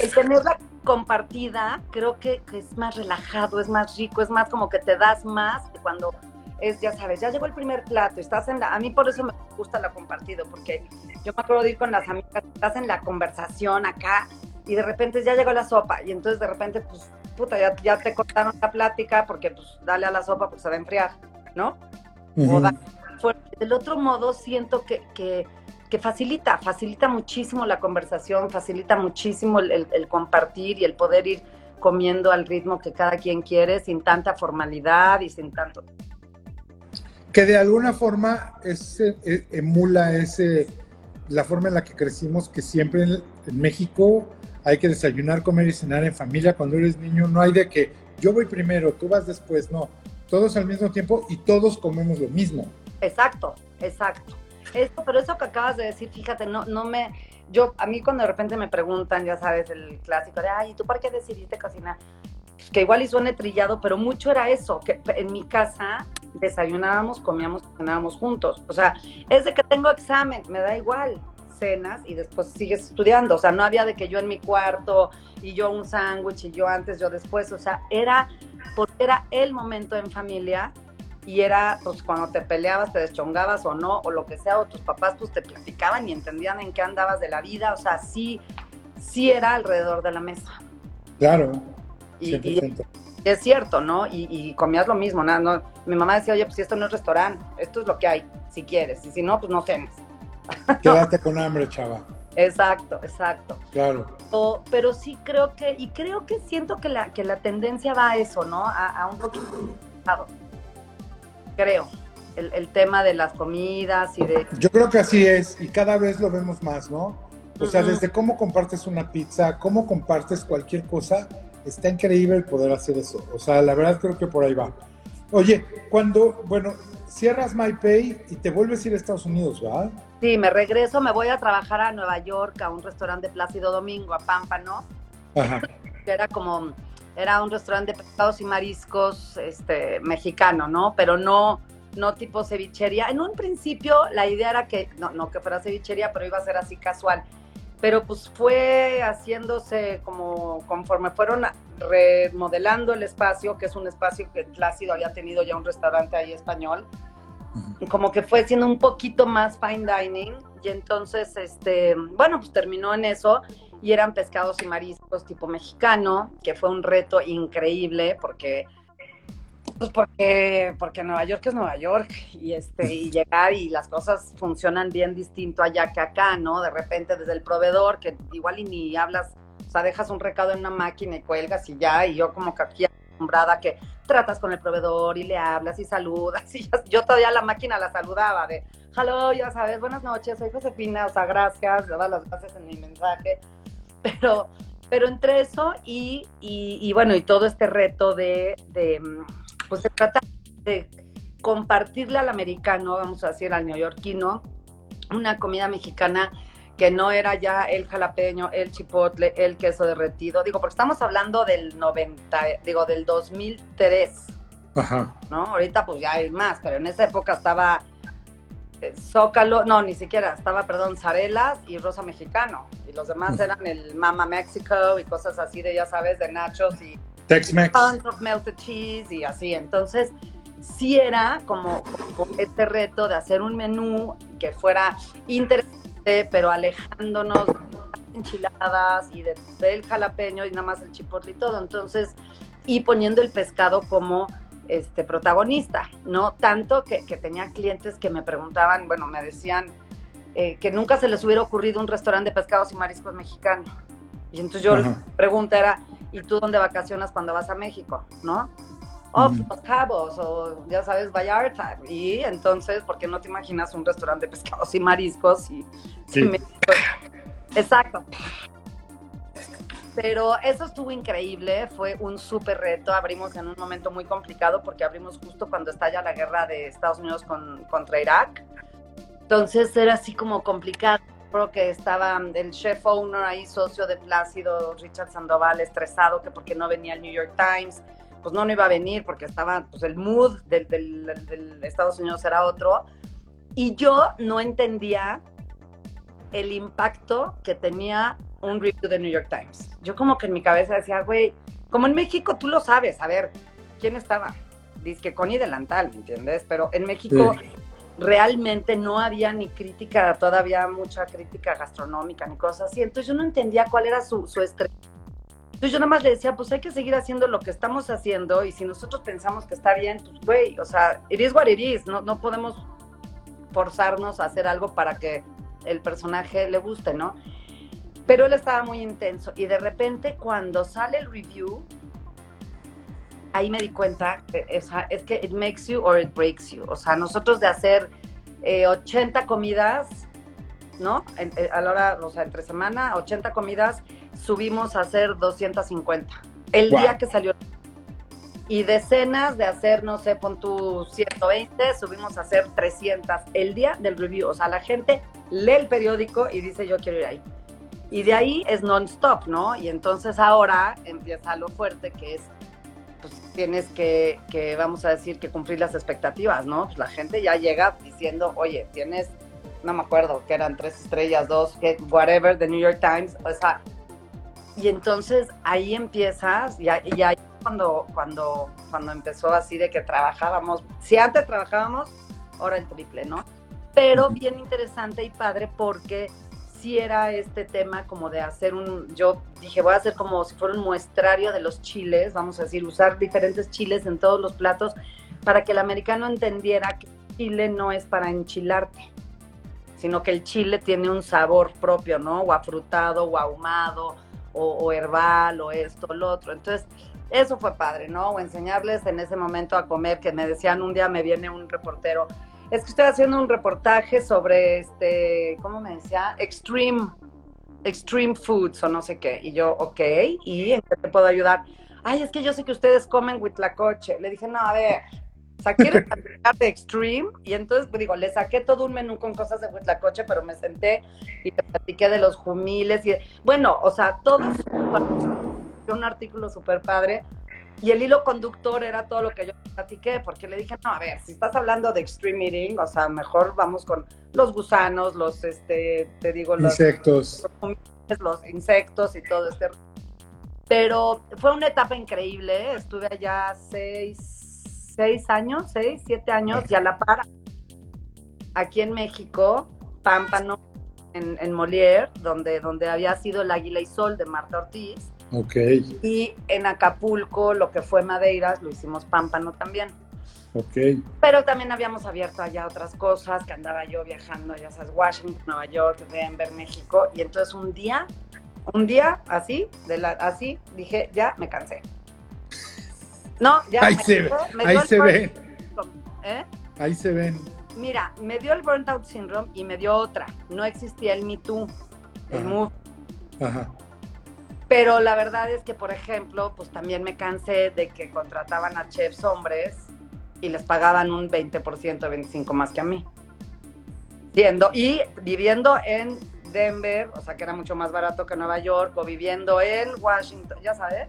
el tenerla compartida creo que, que es más relajado, es más rico, es más como que te das más que cuando es, ya sabes, ya llegó el primer plato, estás en la, a mí por eso me gusta la compartido, porque yo me acuerdo de ir con las amigas, estás en la conversación acá y de repente ya llegó la sopa y entonces de repente pues puta, ya, ya te cortaron la plática porque pues dale a la sopa porque se va a enfriar, ¿no? O da- Del otro modo, siento que, que, que facilita, facilita muchísimo la conversación, facilita muchísimo el, el- el compartir y el poder ir comiendo al ritmo que cada quien quiere, sin tanta formalidad y sin tanto. que de alguna forma ese, e- emula ese, la forma en la que crecimos, que siempre en, en México hay que desayunar, comer y cenar en familia. Cuando eres niño no hay de que yo voy primero, tú vas después, no. Todos al mismo tiempo y todos comemos lo mismo. Exacto, exacto. Esto, pero eso que acabas de decir, fíjate, no, no me, yo, a mí cuando de repente me preguntan, ya sabes, el clásico de, ay, ¿y tú por qué decidiste cocinar? Que igual y suene trillado, pero mucho era eso, que en mi casa desayunábamos, comíamos, cenábamos juntos. O sea, es de que tengo examen, me da igual, cenas y después sigues estudiando. O sea, no había de que yo en mi cuarto y yo un sándwich y yo antes, yo después. O sea, era porque era el momento en familia y era pues cuando te peleabas, te deschongabas o no, o lo que sea, o tus papás pues te platicaban y entendían en qué andabas de la vida, o sea, sí, sí era alrededor de la mesa. Claro, Y, y 100%. es cierto, ¿no? Y, y comías lo mismo, ¿no? no mi mamá decía, oye, pues si esto no es restaurante, esto es lo que hay, si quieres, y si no, pues no cenes. Quédate con hambre, chava. Exacto, exacto. Claro. O- pero sí creo que, y creo que siento que la, que la tendencia va a eso, ¿no? A, a un poquito, creo, el, el tema de las comidas y de... Yo creo que así es y cada vez lo vemos más, ¿no? O sea, desde cómo compartes una pizza, cómo compartes cualquier cosa, está increíble el poder hacer eso. O sea, la verdad creo que por ahí va. Oye, cuando, bueno, cierras MyPay y te vuelves a ir a Estados Unidos, ¿va? Sí, me regreso, me voy a trabajar a Nueva York, a un restaurante de Plácido Domingo, a Pámpano, Ajá. que era como, era un restaurante de pescados y mariscos este, mexicano, ¿no? Pero no, no tipo cevichería. En un principio la idea era que, no, no que fuera cevichería, pero iba a ser así casual. Pero pues fue haciéndose como conforme fueron remodelando el espacio, que es un espacio que Plácido había tenido ya un restaurante ahí español, como que fue siendo un poquito más fine dining y entonces este bueno pues terminó en eso y eran pescados y mariscos tipo mexicano que fue un reto increíble porque Pues porque, porque Nueva York es Nueva York y este y llegar y las cosas funcionan bien distinto allá que acá, ¿no? De repente desde el proveedor que igual y ni hablas, o sea, dejas un recado en una máquina y cuelgas y ya, y yo como que aquí acostumbrada que tratas con el proveedor y le hablas y saludas y yo todavía la máquina la saludaba de, hello, ya sabes, buenas noches, soy Josefina, o sea, gracias, le las gracias en mi mensaje, pero pero entre eso y, y, bueno, y todo este reto de, de, pues se trata de compartirle al americano, vamos a decir, al neoyorquino, una comida mexicana que no era ya el jalapeño, el chipotle, el queso derretido. Digo, porque estamos hablando del 90, digo, del 2003. Ajá. ¿No? Ahorita pues ya hay más, pero en esa época estaba Zócalo, no, ni siquiera, estaba, perdón, Zarelas y Rosa Mexicano. Y los demás eran el Mama Mexico y cosas así de, ya sabes, de nachos y Tex-Mex. Of melted cheese y así. Entonces, sí era como, este reto de hacer un menú que fuera interesante, pero alejándonos de enchiladas y del jalapeño y nada más el chipotle y todo. Entonces, y poniendo el pescado como este protagonista, ¿no? Tanto que, tenía clientes que me preguntaban, bueno, me decían eh, que nunca se les hubiera ocurrido un restaurante de pescados y mariscos mexicano. Y entonces yo la pregunta era, ¿y tú dónde vacacionas cuando vas a México? ¿No? Oh, Los Cabos, o ya sabes, Vallarta. Y entonces, ¿por qué no te imaginas un restaurante de pescados y mariscos? Y, sí. Exacto. Pero eso estuvo increíble, fue un súper reto. Abrimos en un momento muy complicado porque abrimos justo cuando estalla la guerra de Estados Unidos con, contra Irak. Entonces era así como complicado. Creo que estaba el chef owner ahí, socio de Plácido, Richard Sandoval, estresado que porque no venía el New York Times. Pues no, no iba a venir porque estaba, pues el mood del, del, del Estados Unidos era otro. Y yo no entendía el impacto que tenía un review de New York Times. Yo como que en mi cabeza decía, güey, como en México tú lo sabes, a ver, ¿quién estaba? Dice que Connie Delantal, ¿me entiendes? Pero en México realmente no había ni crítica, todavía mucha crítica gastronómica ni cosas así. Entonces yo no entendía cuál era su, su estrés. Entonces yo nada más le decía, pues hay que seguir haciendo lo que estamos haciendo y si nosotros pensamos que está bien, pues güey, o sea, it is what it is, no, no podemos forzarnos a hacer algo para que el personaje le guste, ¿no? Pero él estaba muy intenso y de repente cuando sale el review, ahí me di cuenta es, es que it makes you or it breaks you. O sea, nosotros de hacer 80 eh, comidas, ¿no? Eh, a la hora, o sea, entre semana, 80 comidas, subimos a hacer 250. El día que salió. Y decenas de hacer, no sé, pon tu 120, subimos a hacer 300 el día del review. O sea, la gente lee el periódico y dice, yo quiero ir ahí. Y de ahí es non-stop, ¿no? Y entonces ahora empieza lo fuerte que es, pues tienes que, que, vamos a decir, que cumplir las expectativas, ¿no? Pues la gente ya llega diciendo, oye, tienes, no me acuerdo, que eran tres estrellas, dos, whatever, the New York Times, o sea, y entonces ahí empiezas, y, y ahí cuando, cuando, cuando empezó así de que trabajábamos, si antes trabajábamos, ahora el triple, ¿no? Pero bien interesante y padre porque sí era este tema como de hacer un, yo dije, voy a hacer como si fuera un muestrario de los chiles, vamos a decir, usar diferentes chiles en todos los platos para que el americano entendiera que chile no es para enchilarte, sino que el chile tiene un sabor propio, ¿no? O afrutado, o ahumado, o, herbal, o esto, o lo otro. Entonces, eso fue padre, ¿no? O enseñarles en ese momento a comer, que me decían un día, me viene un reportero, es que estoy haciendo un reportaje sobre, este, ¿cómo me decía? Extreme, extreme foods o no sé qué. Y yo, ok, ¿y en qué te puedo ayudar? Ay, es que yo sé que ustedes comen huitlacoche. Le dije, no, a ver, o sea, ¿quieres hablar de extreme? Y entonces, pues, digo, le saqué todo un menú con cosas de huitlacoche, pero me senté y te platiqué de los jumiles y, bueno, o sea, todo un artículo súper padre y el hilo conductor era todo lo que yo platiqué, porque le dije, no, a ver, si estás hablando de extreme eating, o sea, mejor vamos con los gusanos, los, este, te digo, los insectos. Los, insectos y todo este. Pero fue una etapa increíble, estuve allá seis, seis años, seis, siete años, y a la par, aquí en México, Pámpano, en, en Molière, donde, donde había sido el Águila y Sol de Marta Ortiz Ok, Y en Acapulco, lo que fue Madeira, lo hicimos Pámpano también. ok. Pero también habíamos abierto allá otras cosas, que andaba yo viajando, ya sabes, Washington, Nueva York, Denver, México. Y entonces un día, un día así, de la, así, dije, ya me cansé. No, ya Ahí me se, cansé, me ahí se ve, burnout, ¿eh? ahí se ven. Mira, me dio el burnt out syndrome y me dio otra. No existía el Me Too, el Ajá. Move. Ajá. Pero la verdad es que, por ejemplo, pues también me cansé de que contrataban a chefs hombres y les pagaban un 20%, 25% más que a mí. Siendo, y viviendo en Denver, o sea que era mucho más barato que Nueva York, o viviendo en Washington, ya sabes.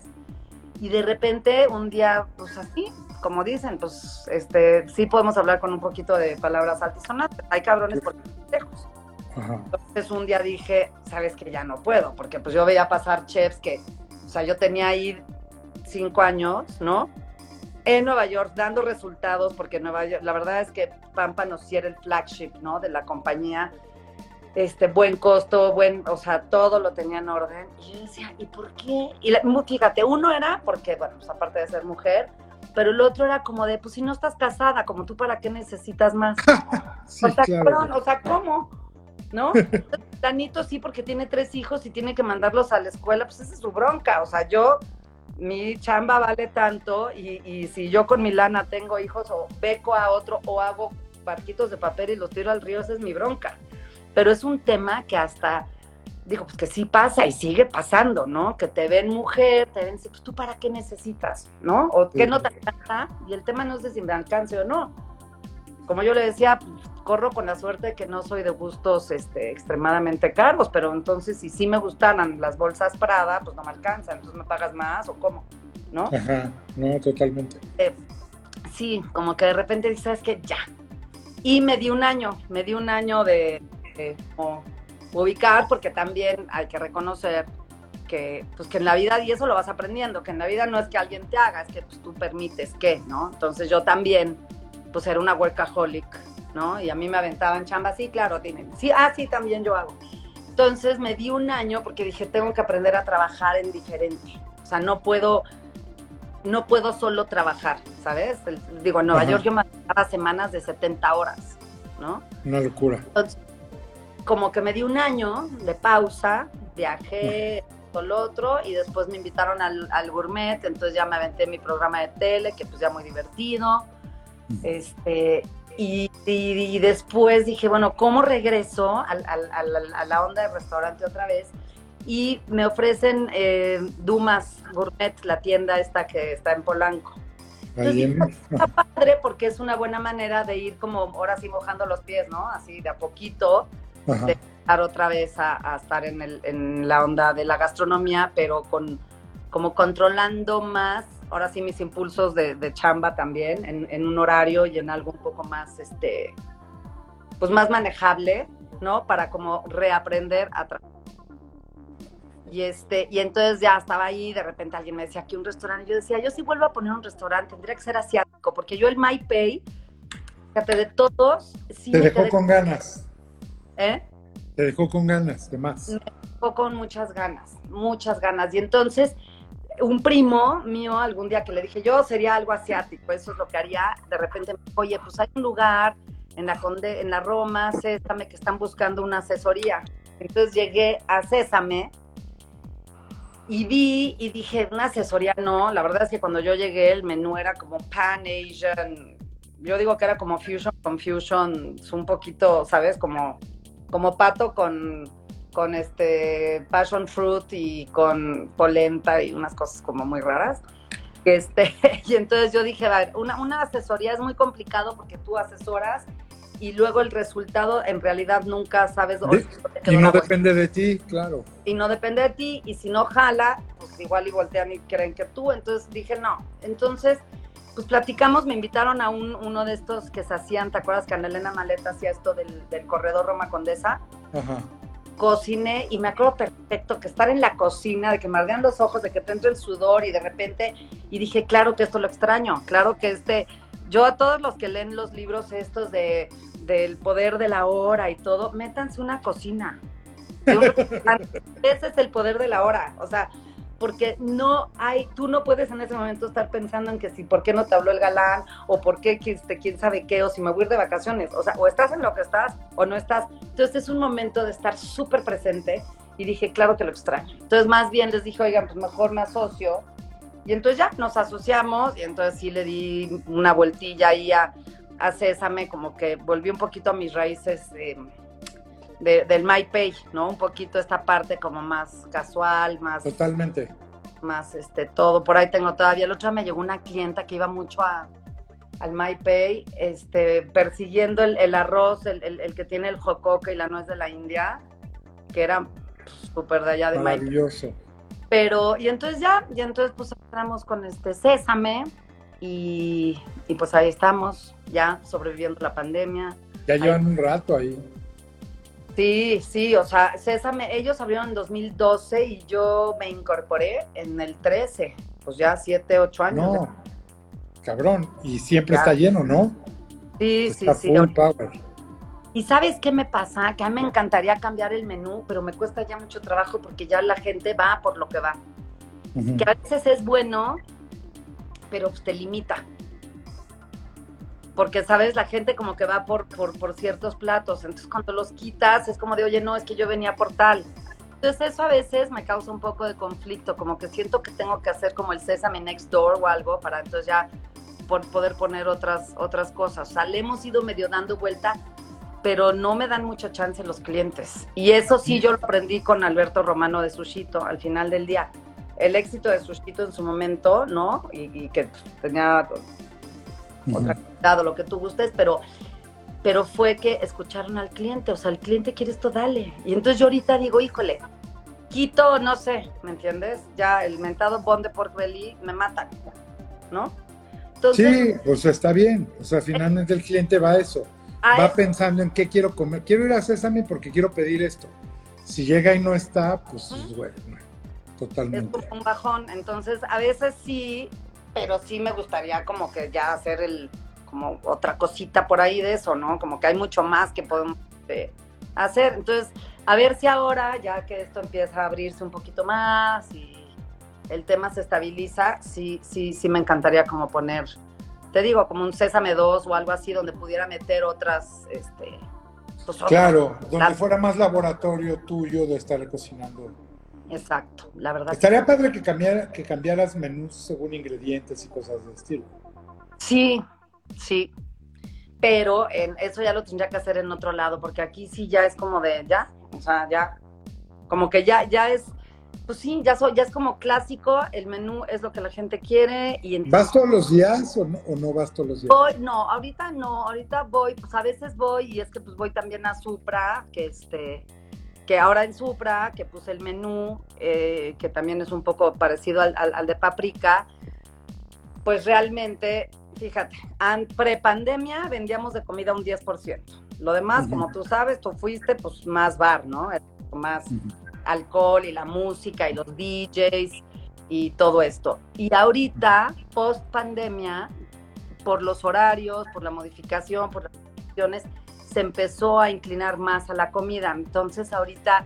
Y de repente un día, pues así, como dicen, pues este, sí podemos hablar con un poquito de palabras altisonantes. Hay cabrones por lejos. Ajá. Entonces un día dije, sabes que ya no puedo, porque pues yo veía pasar chefs que, o sea, yo tenía ahí cinco años, ¿no? En Nueva York dando resultados, porque Nueva York, la verdad es que Pampa nos sí era el flagship, ¿no? De la compañía, este, buen costo, buen, o sea, todo lo tenía en orden. Y yo decía, ¿y por qué? Y la- fíjate, uno era porque, bueno, pues aparte de ser mujer, pero el otro era como de, pues si no estás casada, como tú, ¿para qué necesitas más? Sí, o sea, claro. cabrón, o sea, ¿cómo? ¿No? Danito sí, porque tiene tres hijos y tiene que mandarlos a la escuela, pues esa es su bronca. O sea, yo, mi chamba vale tanto y, y si yo con mi lana tengo hijos o beco a otro o hago barquitos de papel y los tiro al río, esa es mi bronca. Pero es un tema que hasta, digo, pues que sí pasa y sigue pasando, ¿no? Que te ven mujer, te ven, pues tú para qué necesitas, ¿no? O qué no te alcanza. Y el tema no es de si me alcance o no. Como yo le decía, corro con la suerte de que no soy de gustos este, extremadamente caros, pero entonces si sí me gustaran las bolsas Prada, pues no me alcanzan, entonces me pagas más o cómo, ¿no? Ajá, no, totalmente. Eh, sí, como que de repente dices, ¿sabes qué? Ya. Y me di un año, me di un año de, de como ubicar, porque también hay que reconocer que, pues, que en la vida, y eso lo vas aprendiendo, que en la vida no es que alguien te haga, es que pues, tú permites que, ¿no? Entonces yo también, pues era una workaholic, ¿no? Y a mí me aventaban chamba, sí, claro, tienen, sí, ah, sí, también yo hago. Entonces me di un año porque dije, tengo que aprender a trabajar en diferente. O sea, no puedo, no puedo solo trabajar, ¿sabes? El- digo, en Nueva Ajá. York yo me aventaba semanas de 70 horas, ¿no? Una locura. Entonces, como que me di un año de pausa, viajé todo lo otro y después me invitaron al, al gourmet, entonces ya me aventé mi programa de tele, que pues ya muy divertido. Este, y, y- y después dije, bueno, ¿cómo regreso al- a la onda de restaurante otra vez? Y me ofrecen eh, Dumas Gourmet, la tienda esta que está en Polanco. Ahí en- Está padre porque es una buena manera de ir como ahora sí mojando los pies, ¿no? Así de a poquito, Ajá. de empezar otra vez a, a estar en, el, en la onda de la gastronomía, pero con como controlando más, ahora sí mis impulsos de, de chamba también, en, en un horario y en algo un poco más, este, pues más manejable, ¿no? Para como reaprender a trabajar. Y, este, y entonces ya estaba ahí, de repente alguien me decía que un restaurante, y yo decía, yo si vuelvo a poner un restaurante, tendría que ser asiático, porque yo el MyPay, fíjate, de todos, sí Te me dejó con ganas. ¿eh? Te dejó con ganas, de más. dejó con muchas ganas, muchas ganas. Y entonces, un primo mío, algún día que le dije, yo sería algo asiático, eso es lo que haría, de repente oye, pues hay un lugar en la, Conde, en la Roma, Sésame, que están buscando una asesoría. Entonces llegué a Sésame y vi y dije, una asesoría no, la verdad es que cuando yo llegué el menú era como Pan Asian, yo digo que era como Fusion Confusion, un poquito, ¿sabes? Como, como pato con, con este passion fruit y con polenta y unas cosas como muy raras. Este, y entonces yo dije, a ver, una, una asesoría es muy complicado porque tú asesoras y luego el resultado en realidad nunca sabes De- Y no depende de ti, claro. y no depende de ti, y si no jala, pues igual y voltean y creen que tú, entonces dije no. Entonces, pues platicamos, me invitaron a un, uno de estos que se hacían, ¿te acuerdas que Ana Elena Maleta hacía esto del, del corredor Roma Condesa? Ajá. Cociné y me acuerdo perfecto que estar en la cocina, de que me ardían los ojos, de que te entra el sudor y de repente, y dije, claro que esto lo extraño, claro que este, yo a todos los que leen los libros estos de del poder de la hora y todo, métanse una cocina. Ese es el poder de la hora. O sea, porque no hay, tú no puedes en ese momento estar pensando en que si, ¿por qué no te habló el galán? O ¿por qué, quién sabe qué? O si me voy a ir de vacaciones. O sea, o estás en lo que estás o no estás. Entonces es un momento de estar súper presente y dije, claro que lo extraño. Entonces más bien les dije, oigan, pues mejor me asocio. Y entonces ya nos asociamos y entonces sí le di una vueltilla ahí a, a como que volví un poquito a mis raíces. Eh, de, del MyPay, ¿no? Un poquito esta parte como más casual, más... Totalmente. Más este, todo. Por ahí tengo todavía. El otro día me llegó una clienta que iba mucho a, al MyPay, este, persiguiendo el, arroz, el, el, que tiene el jocoque y la nuez de la India, que era súper de allá de Maravilloso. Pero, y entonces ya, y entonces pues entramos con este Sésame y, y pues ahí estamos, ya sobreviviendo la pandemia. Ya llevan un rato ahí. Sí, sí, o sea, Césame, ellos abrieron en 2012 y yo me incorporé en el 13, pues ya 7, 8 años. No, cabrón, y siempre está lleno, ¿no? Sí, sí, sí. Y sabes qué me pasa? Que a mí me encantaría cambiar el menú, pero me cuesta ya mucho trabajo porque ya la gente va por lo que va. Que a veces es bueno, pero te limita porque sabes, la gente como que va por, por, ciertos platos, entonces cuando los quitas es como de, oye, no, es que yo venía por tal. Entonces eso a veces me causa un poco de conflicto, como que siento que tengo que hacer como el Sesame Next Door o algo para entonces ya por poder poner otras, otras cosas. O sea, le hemos ido medio dando vuelta, pero no me dan mucha chance los clientes. Y eso sí yo lo aprendí con Alberto Romano de Sushito al final del día. El éxito de Sushito en su momento, ¿no? Y, y que tenía otra dado lo que tú gustes, pero, pero fue que escucharon al cliente, o sea, el cliente quiere esto, dale. Y entonces yo ahorita digo, híjole, quito, no sé, ¿me entiendes? Ya el mentado bond de Pork Belly me mata, ¿no? sí, pues está bien, o sea, finalmente el cliente va a eso, va pensando en qué quiero comer, quiero ir a Sésame porque quiero pedir esto. Si llega y no está, pues bueno, totalmente. Es un bajón, entonces a veces sí pero sí me gustaría como que ya hacer el, como otra cosita por ahí de eso, ¿no? Como que hay mucho más que podemos este, hacer. Entonces, a ver si ahora, ya que esto empieza a abrirse un poquito más y el tema se estabiliza, sí, sí, sí me encantaría como poner, te digo, como un Sésame 2 o algo así donde pudiera meter otras, este... Pues, claro, donde fuera más laboratorio tuyo de estar cocinando Exacto, la verdad. Estaría padre que, cambiara, que cambiaras menús según ingredientes y cosas de estilo. Sí, sí. Pero en, eso ya lo tendría que hacer en otro lado, porque aquí sí ya es como de, ya, o sea, ya, como que ya, ya es, pues sí, ya, ya es como clásico, el menú es lo que la gente quiere. y ¿Vas todos los días o no, o no vas todos los días? Voy, no, ahorita no, ahorita voy, pues a veces voy y es que pues voy también a Supra, que este que ahora en Supra, que puse el menú, eh, que también es un poco parecido al, de Paprika, pues realmente, fíjate, pre-pandemia vendíamos de comida un 10%. Lo demás, como tú sabes, tú fuiste, pues más bar, ¿no? Más alcohol y la música y los DJs y todo esto. Y ahorita, post pandemia, por los horarios, por la modificación, por las cuestiones, se empezó a inclinar más a la comida. Entonces ahorita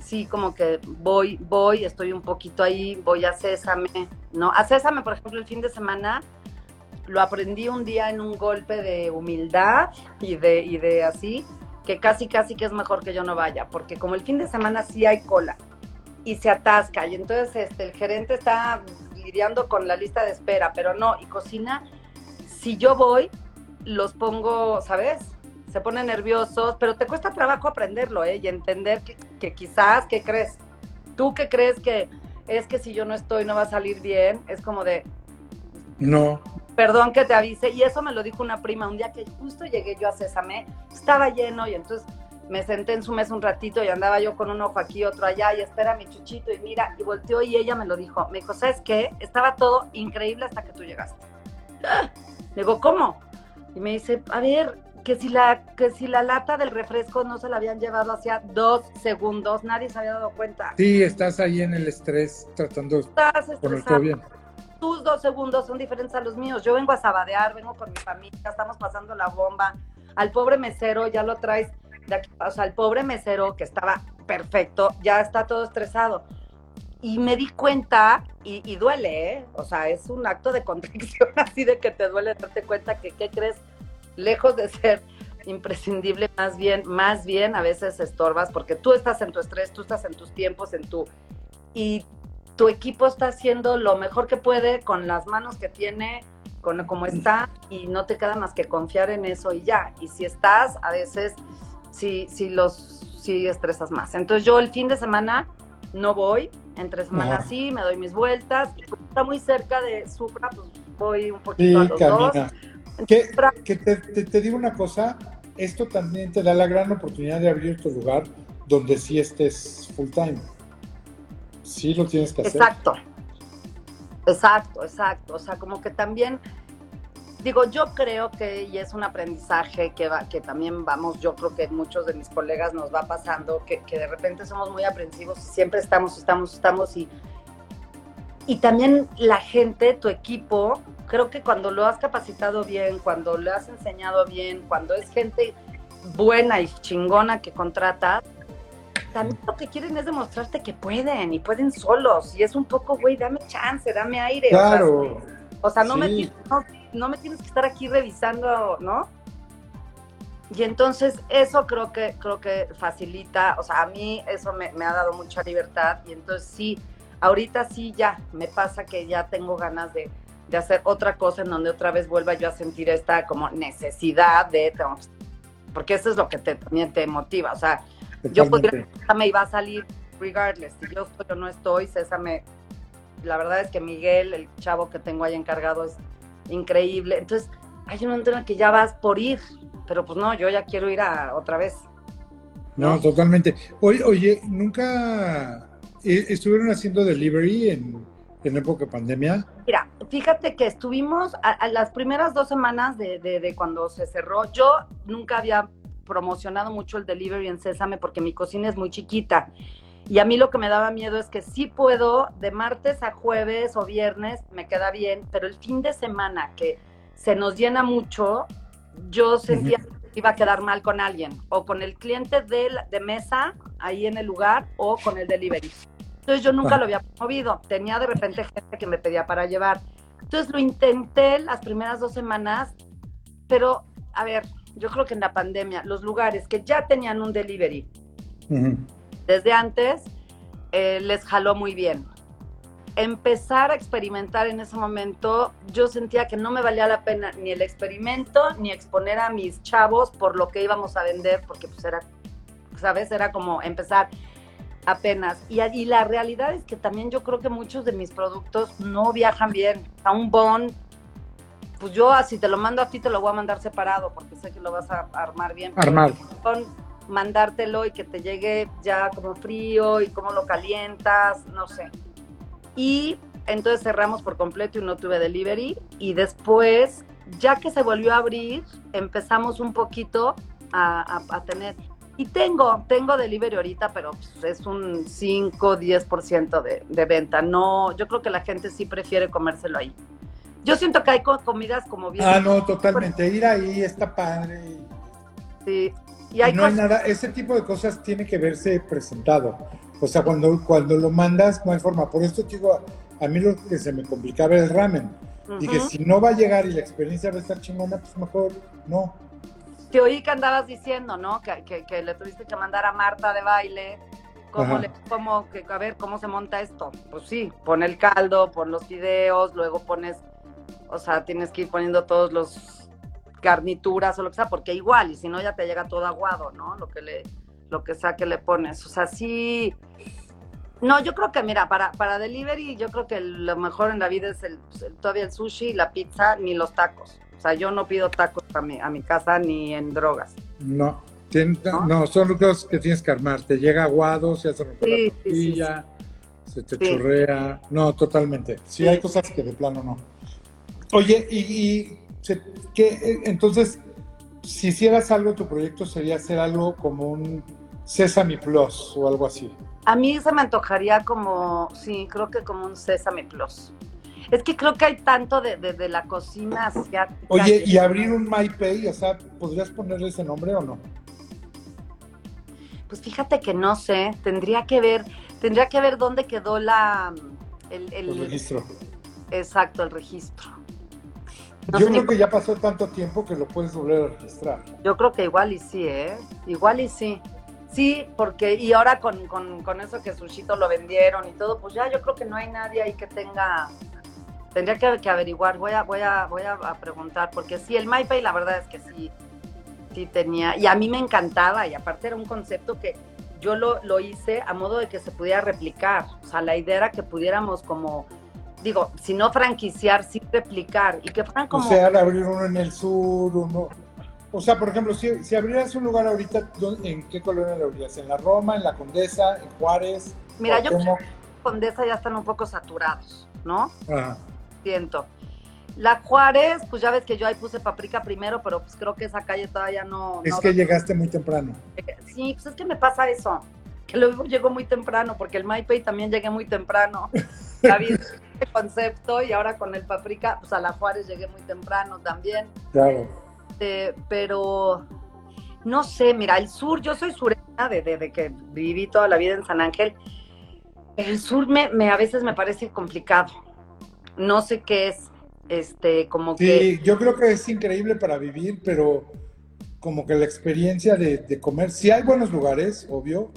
sí como que voy, voy, estoy un poquito ahí, voy a Césame, ¿no? A Césame, por ejemplo, el fin de semana lo aprendí un día en un golpe de humildad y de, y de así, que casi, casi que es mejor que yo no vaya, porque como el fin de semana sí hay cola y se atasca, y entonces este, el gerente está lidiando con la lista de espera, pero no, y cocina, si yo voy, los pongo, ¿sabes? Se ponen nerviosos, pero te cuesta trabajo aprenderlo, ¿eh? Y entender que, quizás, ¿qué crees? Tú que crees que es que si yo no estoy no va a salir bien, es como de... No. Perdón que te avise. Y eso me lo dijo una prima un día que justo llegué yo a Césame, estaba lleno y entonces me senté en su mesa un ratito y andaba yo con un ojo aquí, otro allá, y espera mi chuchito, y mira, y volteó y ella me lo dijo. Me dijo, ¿sabes qué? Estaba todo increíble hasta que tú llegaste. Le digo, ¿cómo? Y me dice, a ver, que si la que si la lata del refresco no se la habían llevado hacía dos segundos, nadie se había dado cuenta. Sí, estás ahí en el estrés tratando de poner todo bien. Tus dos segundos son diferentes a los míos. Yo vengo a sabadear, vengo con mi familia, estamos pasando la bomba. Al pobre mesero ya lo traes, de aquí, o sea, al pobre mesero que estaba perfecto, ya está todo estresado. y me di cuenta, y, duele, ¿eh? O sea, es un acto de contracción así de que te duele darte cuenta que, ¿qué crees? Lejos de ser imprescindible, más bien, más bien a veces estorbas porque tú estás en tu estrés, tú estás en tus tiempos, en tu... Y tu equipo está haciendo lo mejor que puede con las manos que tiene, con como está, y no te queda más que confiar en eso y ya. Y si estás, a veces, si, si los, si estresas más. Entonces yo el fin de semana no voy, entre semanas sí, me doy mis vueltas, está muy cerca de Supra, pues voy un poquito a los dos. Que, que te, te, digo una cosa, esto también te da la gran oportunidad de abrir tu lugar donde sí estés full time. Sí lo tienes que hacer. Exacto, exacto, exacto. O sea, como que también, digo, yo creo que, y es un aprendizaje que, va, que también vamos, yo creo que muchos de mis colegas nos va pasando, que, que de repente somos muy aprensivos y siempre estamos, estamos, estamos y... Y también la gente, tu equipo, creo que cuando lo has capacitado bien, cuando lo has enseñado bien, cuando es gente buena y chingona que contratas, también lo que quieren es demostrarte que pueden y pueden solos. Y es un poco, güey, dame chance, dame aire. Claro. O sea, no, me, no, me tienes que estar aquí revisando, ¿no? Y entonces eso creo que, creo que facilita, o sea, a mí eso me, ha dado mucha libertad y entonces sí, ahorita sí ya me pasa que ya tengo ganas de, de hacer otra cosa en donde otra vez vuelva yo a sentir esta como necesidad de, porque eso es lo que te, también te motiva, o sea, yo podría, me iba a salir regardless, si yo estoy o no estoy, Césame, la verdad es que Miguel, el chavo que tengo ahí encargado, es increíble. Entonces, hay un momento en el que ya vas por ir, pero pues no, yo ya quiero ir a otra vez. No, totalmente. Oye, oye, ¿nunca eh, estuvieron haciendo delivery en, en época de pandemia? Mira, fíjate que estuvimos a, las primeras dos semanas de, de, de, cuando se cerró. Yo nunca había promocionado mucho el delivery en Sésame porque mi cocina es muy chiquita. Y a mí lo que me daba miedo es que sí puedo, de martes a jueves o viernes, me queda bien, pero el fin de semana que se nos llena mucho, yo sentía que iba a quedar mal con alguien, o con el cliente de, de mesa ahí en el lugar, o con el delivery. Entonces yo nunca lo había promovido, tenía de repente gente que me pedía para llevar. Entonces lo intenté las primeras dos semanas, pero a ver, yo creo que en la pandemia, los lugares que ya tenían un delivery desde antes, eh, les jaló muy bien. Empezar a experimentar en ese momento, yo sentía que no me valía la pena ni el experimento, ni exponer a mis chavos por lo que íbamos a vender, porque pues era, ¿sabes? Era como empezar apenas. Y, y la realidad es que también yo creo que muchos de mis productos no viajan bien. A un bon pues yo si te lo mando a ti te lo voy a mandar separado porque sé que lo vas a armar bien. Armar. Con mandártelo y que te llegue ya como frío y cómo lo calientas, no sé. Y entonces cerramos por completo y no tuve delivery y después, ya que se volvió a abrir, empezamos un poquito a, tener y tengo, tengo delivery ahorita, pero pues, es un 5, 10% de, de venta. No, yo creo que la gente sí prefiere comérselo ahí. Yo siento que hay comidas como bien. Ah, no, totalmente. Ir ahí está padre. Sí. Y, hay no hay nada, ese tipo de cosas tiene que verse presentado. O sea, cuando, cuando lo mandas no hay forma. Por esto digo, a mí lo que se me complicaba era el ramen. Y que si no va a llegar y la experiencia va a estar chingona, pues mejor no. Te oí que andabas diciendo, ¿no? Que, que, le tuviste que mandar a Marta de baile. ¿Cómo, le, cómo que, a ver, ¿cómo se monta esto? Pues sí, pon el caldo, pon los fideos, luego pones o sea, tienes que ir poniendo todos los garnituras o lo que sea, porque igual, y si no ya te llega todo aguado, ¿no? Lo que le, lo que sea que le pones. O sea, sí. No, yo creo que, mira, para, para delivery, yo creo que lo mejor en la vida es el, todavía el sushi, la pizza, ni los tacos. O sea, yo no pido tacos a mi, a mi casa ni en drogas. No, ¿No? son los que tienes que armar. Te llega aguado, se hace romper la tortilla, se te chorrea. No, totalmente. Sí, hay cosas que de plano no. Oye, y, que entonces, si hicieras algo, tu proyecto sería hacer algo como un Sesame Plus o algo así. A mí se me antojaría como, sí, creo que como un Sesame Plus. Es que creo que hay tanto de, la cocina asiática. Oye, y abrir un MyPay, o sea, ¿podrías ponerle ese nombre o no? Pues fíjate que no sé, tendría que ver, Tendría que ver dónde quedó la el, el- El registro. exacto, el registro. No Yo creo ni- que ya pasó tanto tiempo que lo puedes volver a registrar. Yo creo que igual y sí, ¿eh? Igual y sí. Sí, porque, y ahora con, con, con eso que Sushito lo vendieron y todo, pues ya yo creo que no hay nadie ahí que tenga, tendría que, que averiguar, voy a, voy a, voy a, preguntar, porque sí, el MyPay la verdad es que sí, sí tenía, y a mí me encantaba, y aparte era un concepto que yo lo, lo hice a modo de que se pudiera replicar, o sea, la idea era que pudiéramos como, digo, si no franquiciar, sí replicar, y que fueran como... O sea, abrir uno en el sur, uno. O sea, por ejemplo, si, si abrieras un lugar ahorita, ¿dó- ¿en qué colonia lo abrirías? ¿En la Roma, en la Condesa, en Juárez? Mira, yo creo que Condesa ya están un poco saturados, ¿no? Ajá. La Juárez, pues ya ves que yo ahí puse paprika primero, pero pues creo que esa calle todavía no. Es no- que llegaste muy temprano. Sí, pues es que me pasa eso. Que luego llego muy temprano, porque el MyPay también llegué muy temprano. David, este concepto, y ahora con el paprika, pues a la Juárez llegué muy temprano también. Claro. Eh, pero no sé, mira, el sur, yo soy sureña desde de, que viví toda la vida en San Ángel. El sur me, me a veces me parece complicado. No sé qué es, este, como que Sí, yo creo que es increíble para vivir, pero como que la experiencia de, de comer, sí hay buenos lugares, obvio,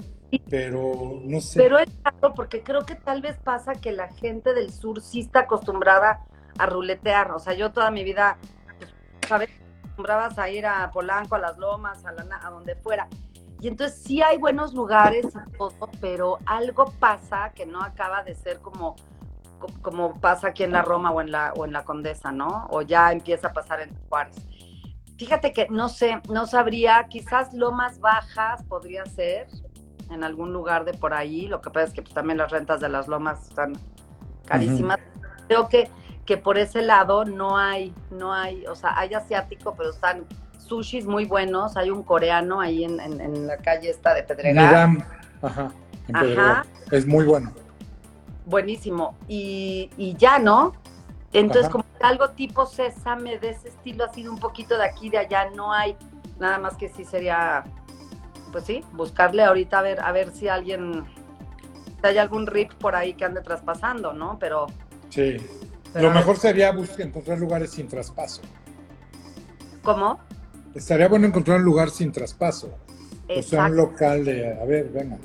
pero no sé. Pero es raro porque creo que tal vez pasa que la gente del sur sí está acostumbrada a ruletear. O sea, yo toda mi vida, pues, ¿sabes? Acostumbrabas a ir a Polanco, a las Lomas, a, la, a donde fuera. Y entonces sí hay buenos lugares y todo, pero algo pasa que no acaba de ser como, co- como pasa aquí en la Roma o en la, o en la Condesa, ¿no? O ya empieza a pasar en Juárez. Fíjate que no sé, no sabría, quizás Lomas Bajas podría ser, en algún lugar de por ahí. Lo que pasa es que pues, también las rentas de las lomas están carísimas. Creo que, que por ese lado no hay, no hay, o sea, hay asiático, pero están sushis muy buenos. Hay un coreano ahí en, en- en la calle esta de Pedregal. Ajá, en Ajá. Pedregal. Es muy bueno. Buenísimo. Y, y ya, ¿no? Entonces, Ajá. como que algo tipo sésame de ese estilo, ha sido un poquito de aquí, de allá, no hay. Nada más que sí sería, pues sí, buscarle ahorita a ver, a ver si alguien, si hay algún rip por ahí que ande traspasando, ¿no? Pero, Sí. pero Lo mejor sería buscar, encontrar lugares sin traspaso. ¿cómo? Estaría bueno encontrar un lugar sin traspaso. O sea, un local de, a ver, venga.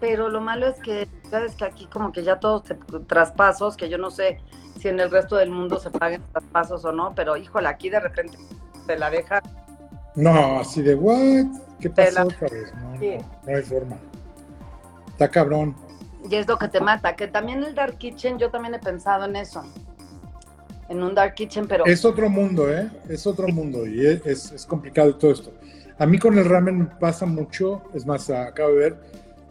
Pero lo malo es que, sabes que aquí como que ya todos te, traspasos, que yo no sé si en el resto del mundo se paguen traspasos o no, pero híjole, aquí de repente te la deja No, así de, ¿what? ¿Qué pasó la- otra vez? No, Sí. no, no hay forma. Está cabrón. Y es lo que te mata. Que también el Dark Kitchen, yo también he pensado en eso. En un Dark Kitchen, pero Es otro mundo, ¿eh? Es otro mundo y es, es- es complicado todo esto. A mí con el ramen me pasa mucho, es más, acabo de ver,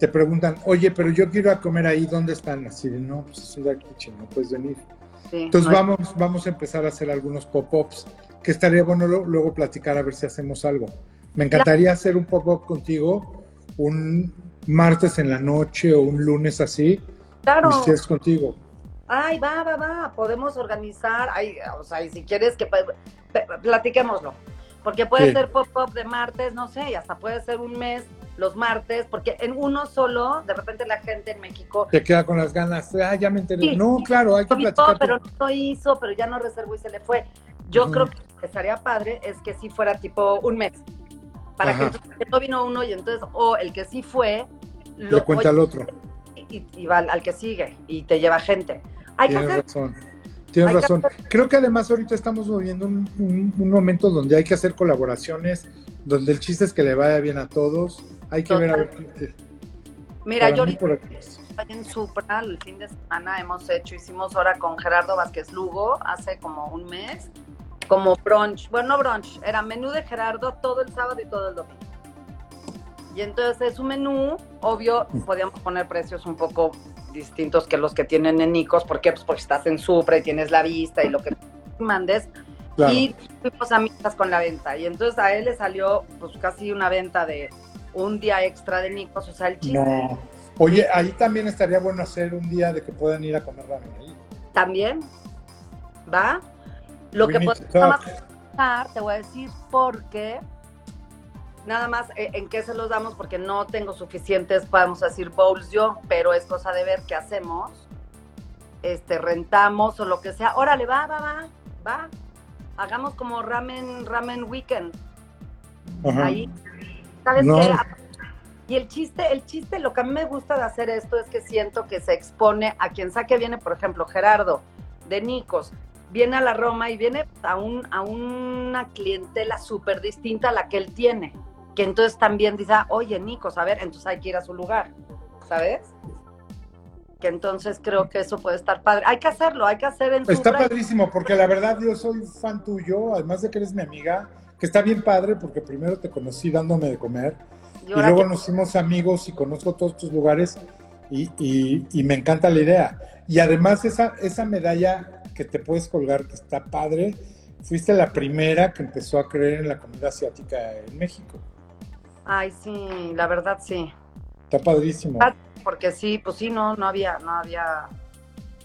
te preguntan, oye, pero yo quiero ir a comer ahí, ¿dónde están? Así de, no, pues es un dark kitchen, no puedes venir. sí, Entonces vamos, vamos a empezar a hacer algunos pop-ups, que estaría bueno lo- luego platicar a ver si hacemos algo. Me encantaría hacer un pop-up contigo un martes en la noche o un lunes así, claro. y si es contigo. Ay, va, va, va. Podemos organizar. Ay, o sea, y si quieres que platiquémoslo. Porque puede Sí. ser pop-up de martes, no sé, y hasta puede ser un mes los martes, porque en uno solo, de repente la gente en México Te queda con las ganas, ah, ya me enteré. Sí. No, claro, hay que platicar. pero no lo hizo, pero ya no reservó y se le fue. Yo creo que lo que estaría padre es que sí fuera tipo un mes. Para que Ajá. que no vino uno y entonces, o el que sí fue, lo Le cuenta al otro. y, y va al, que sigue y te lleva gente. Hay que hacer, razón. Tienes hay razón. hacer- Creo que además ahorita estamos viviendo un, un- un momento donde hay que hacer colaboraciones, donde el chiste es que le vaya bien a todos. Hay que ver a ver mira, para yo ahorita en Supra, el fin de semana hemos hecho, hicimos hora con Gerardo Vázquez Lugo hace como un mes, como brunch, bueno, no brunch, era menú de Gerardo todo el sábado y todo el domingo. Y entonces es un menú, obvio, podíamos poner precios un poco distintos que los que tienen en Nicos, ¿por qué? Pues porque estás en Supra y tienes la vista y lo que mandes, Claro. y fuimos amigas con la venta. Y entonces a él le salió pues casi una venta de un día extra de Nicos, o sea, el chiste No. Oye, ahí también estaría bueno hacer un día de que puedan ir a comer ramen ahí. también, ¿va? Lo We que podemos hacer, te voy a decir, porque nada más eh, en qué se los damos porque no tengo suficientes, vamos a decir, bowls yo, pero es cosa de ver qué hacemos. Este, rentamos o lo que sea. Órale, va, va, va, va. Hagamos como ramen, ramen weekend. Ajá. Ahí. ¿Sabes No. qué? Y el chiste, el chiste, lo que a mí me gusta de hacer esto es que siento que se expone a quien sea que viene, por ejemplo, Gerardo, de Nicos, viene a la Roma y viene a, un, a una clientela súper distinta a la que él tiene. Que entonces también dice, ah, oye, Nicos, a ver, entonces hay que ir a su lugar, ¿sabes? Que entonces creo que eso puede estar padre. Hay que hacerlo, hay que hacer en Está padrísimo, porque la verdad yo soy fan tuyo, además de que eres mi amiga, que está bien padre, porque primero te conocí dándome de comer, y luego que- nos hicimos amigos y conozco todos tus lugares, y, y- y me encanta la idea. Y además esa, esa medalla que te puedes colgar, que está padre, fuiste la primera que empezó a creer en la comida asiática en México. Ay, sí, la verdad sí. Está padrísimo. Ah, Porque sí, pues sí, no, no había, no había,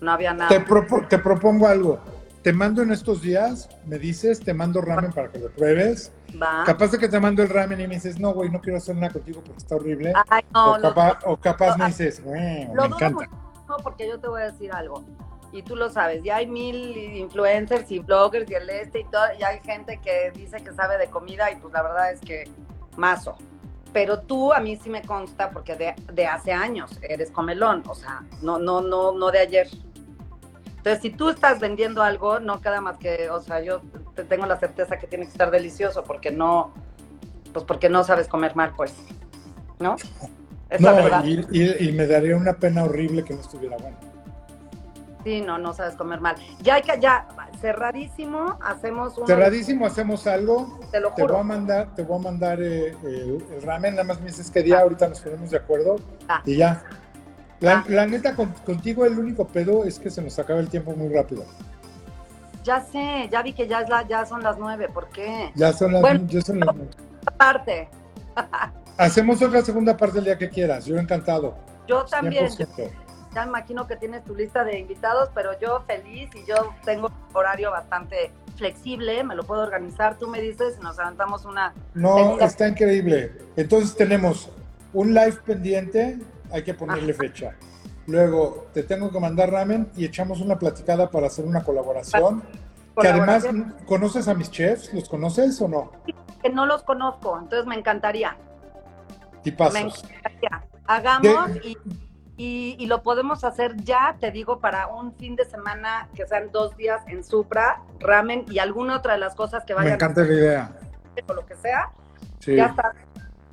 no había nada. Te, propo- te propongo algo. Te mando en estos días, me dices, te mando ramen para que lo pruebes. Va. Capaz de que te mando el ramen y me dices, no, güey, no quiero hacer nada contigo porque está horrible. Ay, no, o, capaz, o capaz lo- me dices, "Bueno, lo me encanta. muchísimo porque yo te voy a decir algo. Y tú lo sabes, ya hay mil influencers y bloggers y el este y todo, y hay gente que dice que sabe de comida y pues la verdad es que mazo. Pero tú a mí sí me consta porque de, de hace años eres comelón, o sea, no, no, no, no de ayer. Entonces, si tú estás vendiendo algo, no queda más que, o sea, yo te tengo la certeza que tiene que estar delicioso porque no, pues porque no sabes comer mal, pues, ¿no? Es la verdad. No, y, y- y me daría una pena horrible que no estuviera bueno. Sí, no, no sabes comer mal. Ya hay que, ya, cerradísimo, hacemos un... Cerradísimo, hacemos algo. Te lo Te voy a juro. mandar, te voy a mandar eh, el, el ramen, nada más me dices qué día, ahorita nos ponemos de acuerdo Ah. y ya. La, Ah. la neta, con- contigo el único pedo es que se nos acaba el tiempo muy rápido. Ya sé, ya vi que ya, es la, ya son las nueve, ¿por qué? Ya son las, Bueno. ya son las- Aparte, Hacemos otra segunda parte el día que quieras, yo encantado. yo también, 100%. ya imagino que tienes tu lista de invitados, pero yo feliz y yo tengo un horario bastante flexible, me lo puedo organizar, tú me dices y nos levantamos una... No, está increíble. Entonces tenemos un live pendiente, hay que ponerle fecha. Luego te tengo que mandar ramen y echamos una platicada para hacer una colaboración. Que además, ¿conoces a mis chefs? ¿Los conoces o no? que no los conozco, entonces me encantaría. Me Tipazos. encantaría. Hagamos y, y- y lo podemos hacer ya, te digo, para un fin de semana que sean dos días en Supra, ramen y alguna otra de las cosas que Me vayan encanta la idea. o lo que sea. Sí. Ya está.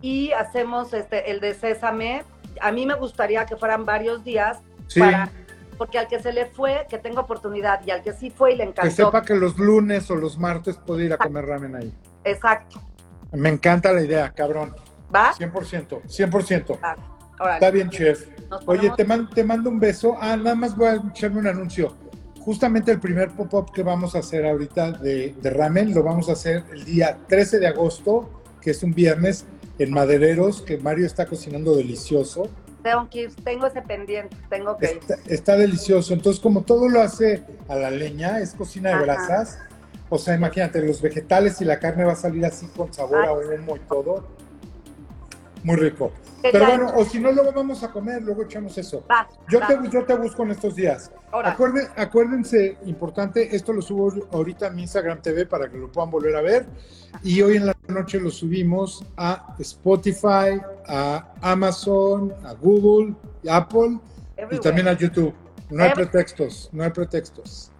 Y hacemos este el de Sésame. A mí me gustaría que fueran varios días Sí, para porque al que se le fue, que tenga oportunidad y al que sí fue y le que encantó. sepa que los lunes o los martes puede ir a comer ramen ahí. Exacto. Me encanta la idea, cabrón. ¿Va? 100%, 100%. Órale. Está bien, chef. Oye, te mando un beso. Ah, nada más voy a echarme un anuncio. Justamente el primer pop-up que vamos a hacer ahorita de, de ramen lo vamos a hacer el día 13 de agosto, que es un viernes, en Madereros, que Mario está cocinando delicioso. tengo que ir, tengo ese pendiente, tengo que ir. Está, está delicioso. Entonces, como todo lo hace a la leña, es cocina de Ajá. brasas. O sea, imagínate, los vegetales y la carne va a salir así con sabor Ay. a humo y todo. Muy rico. ¿Qué Pero bueno, o si no, luego vamos a comer, luego echamos eso. Va, Yo va. te, yo te busco en estos días. Acuérden- acuérdense, importante, esto lo subo ahorita a mi Instagram TV para que lo puedan volver a ver. Y hoy en la noche lo subimos a Spotify, a Amazon, a Google, a Apple y también a YouTube. No hay pretextos, no hay pretextos.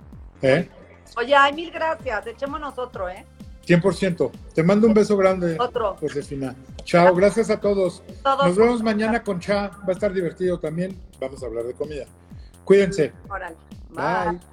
¿Eh? Oye, ay, mil gracias. Echémonos otro, ¿eh? 100%. Te mando un beso grande, Otro. Josefina. Chao, gracias a todos. Todos. Nos vemos mañana con Cha. Va a estar divertido también. Vamos a hablar de comida. Cuídense. Órale. Bye.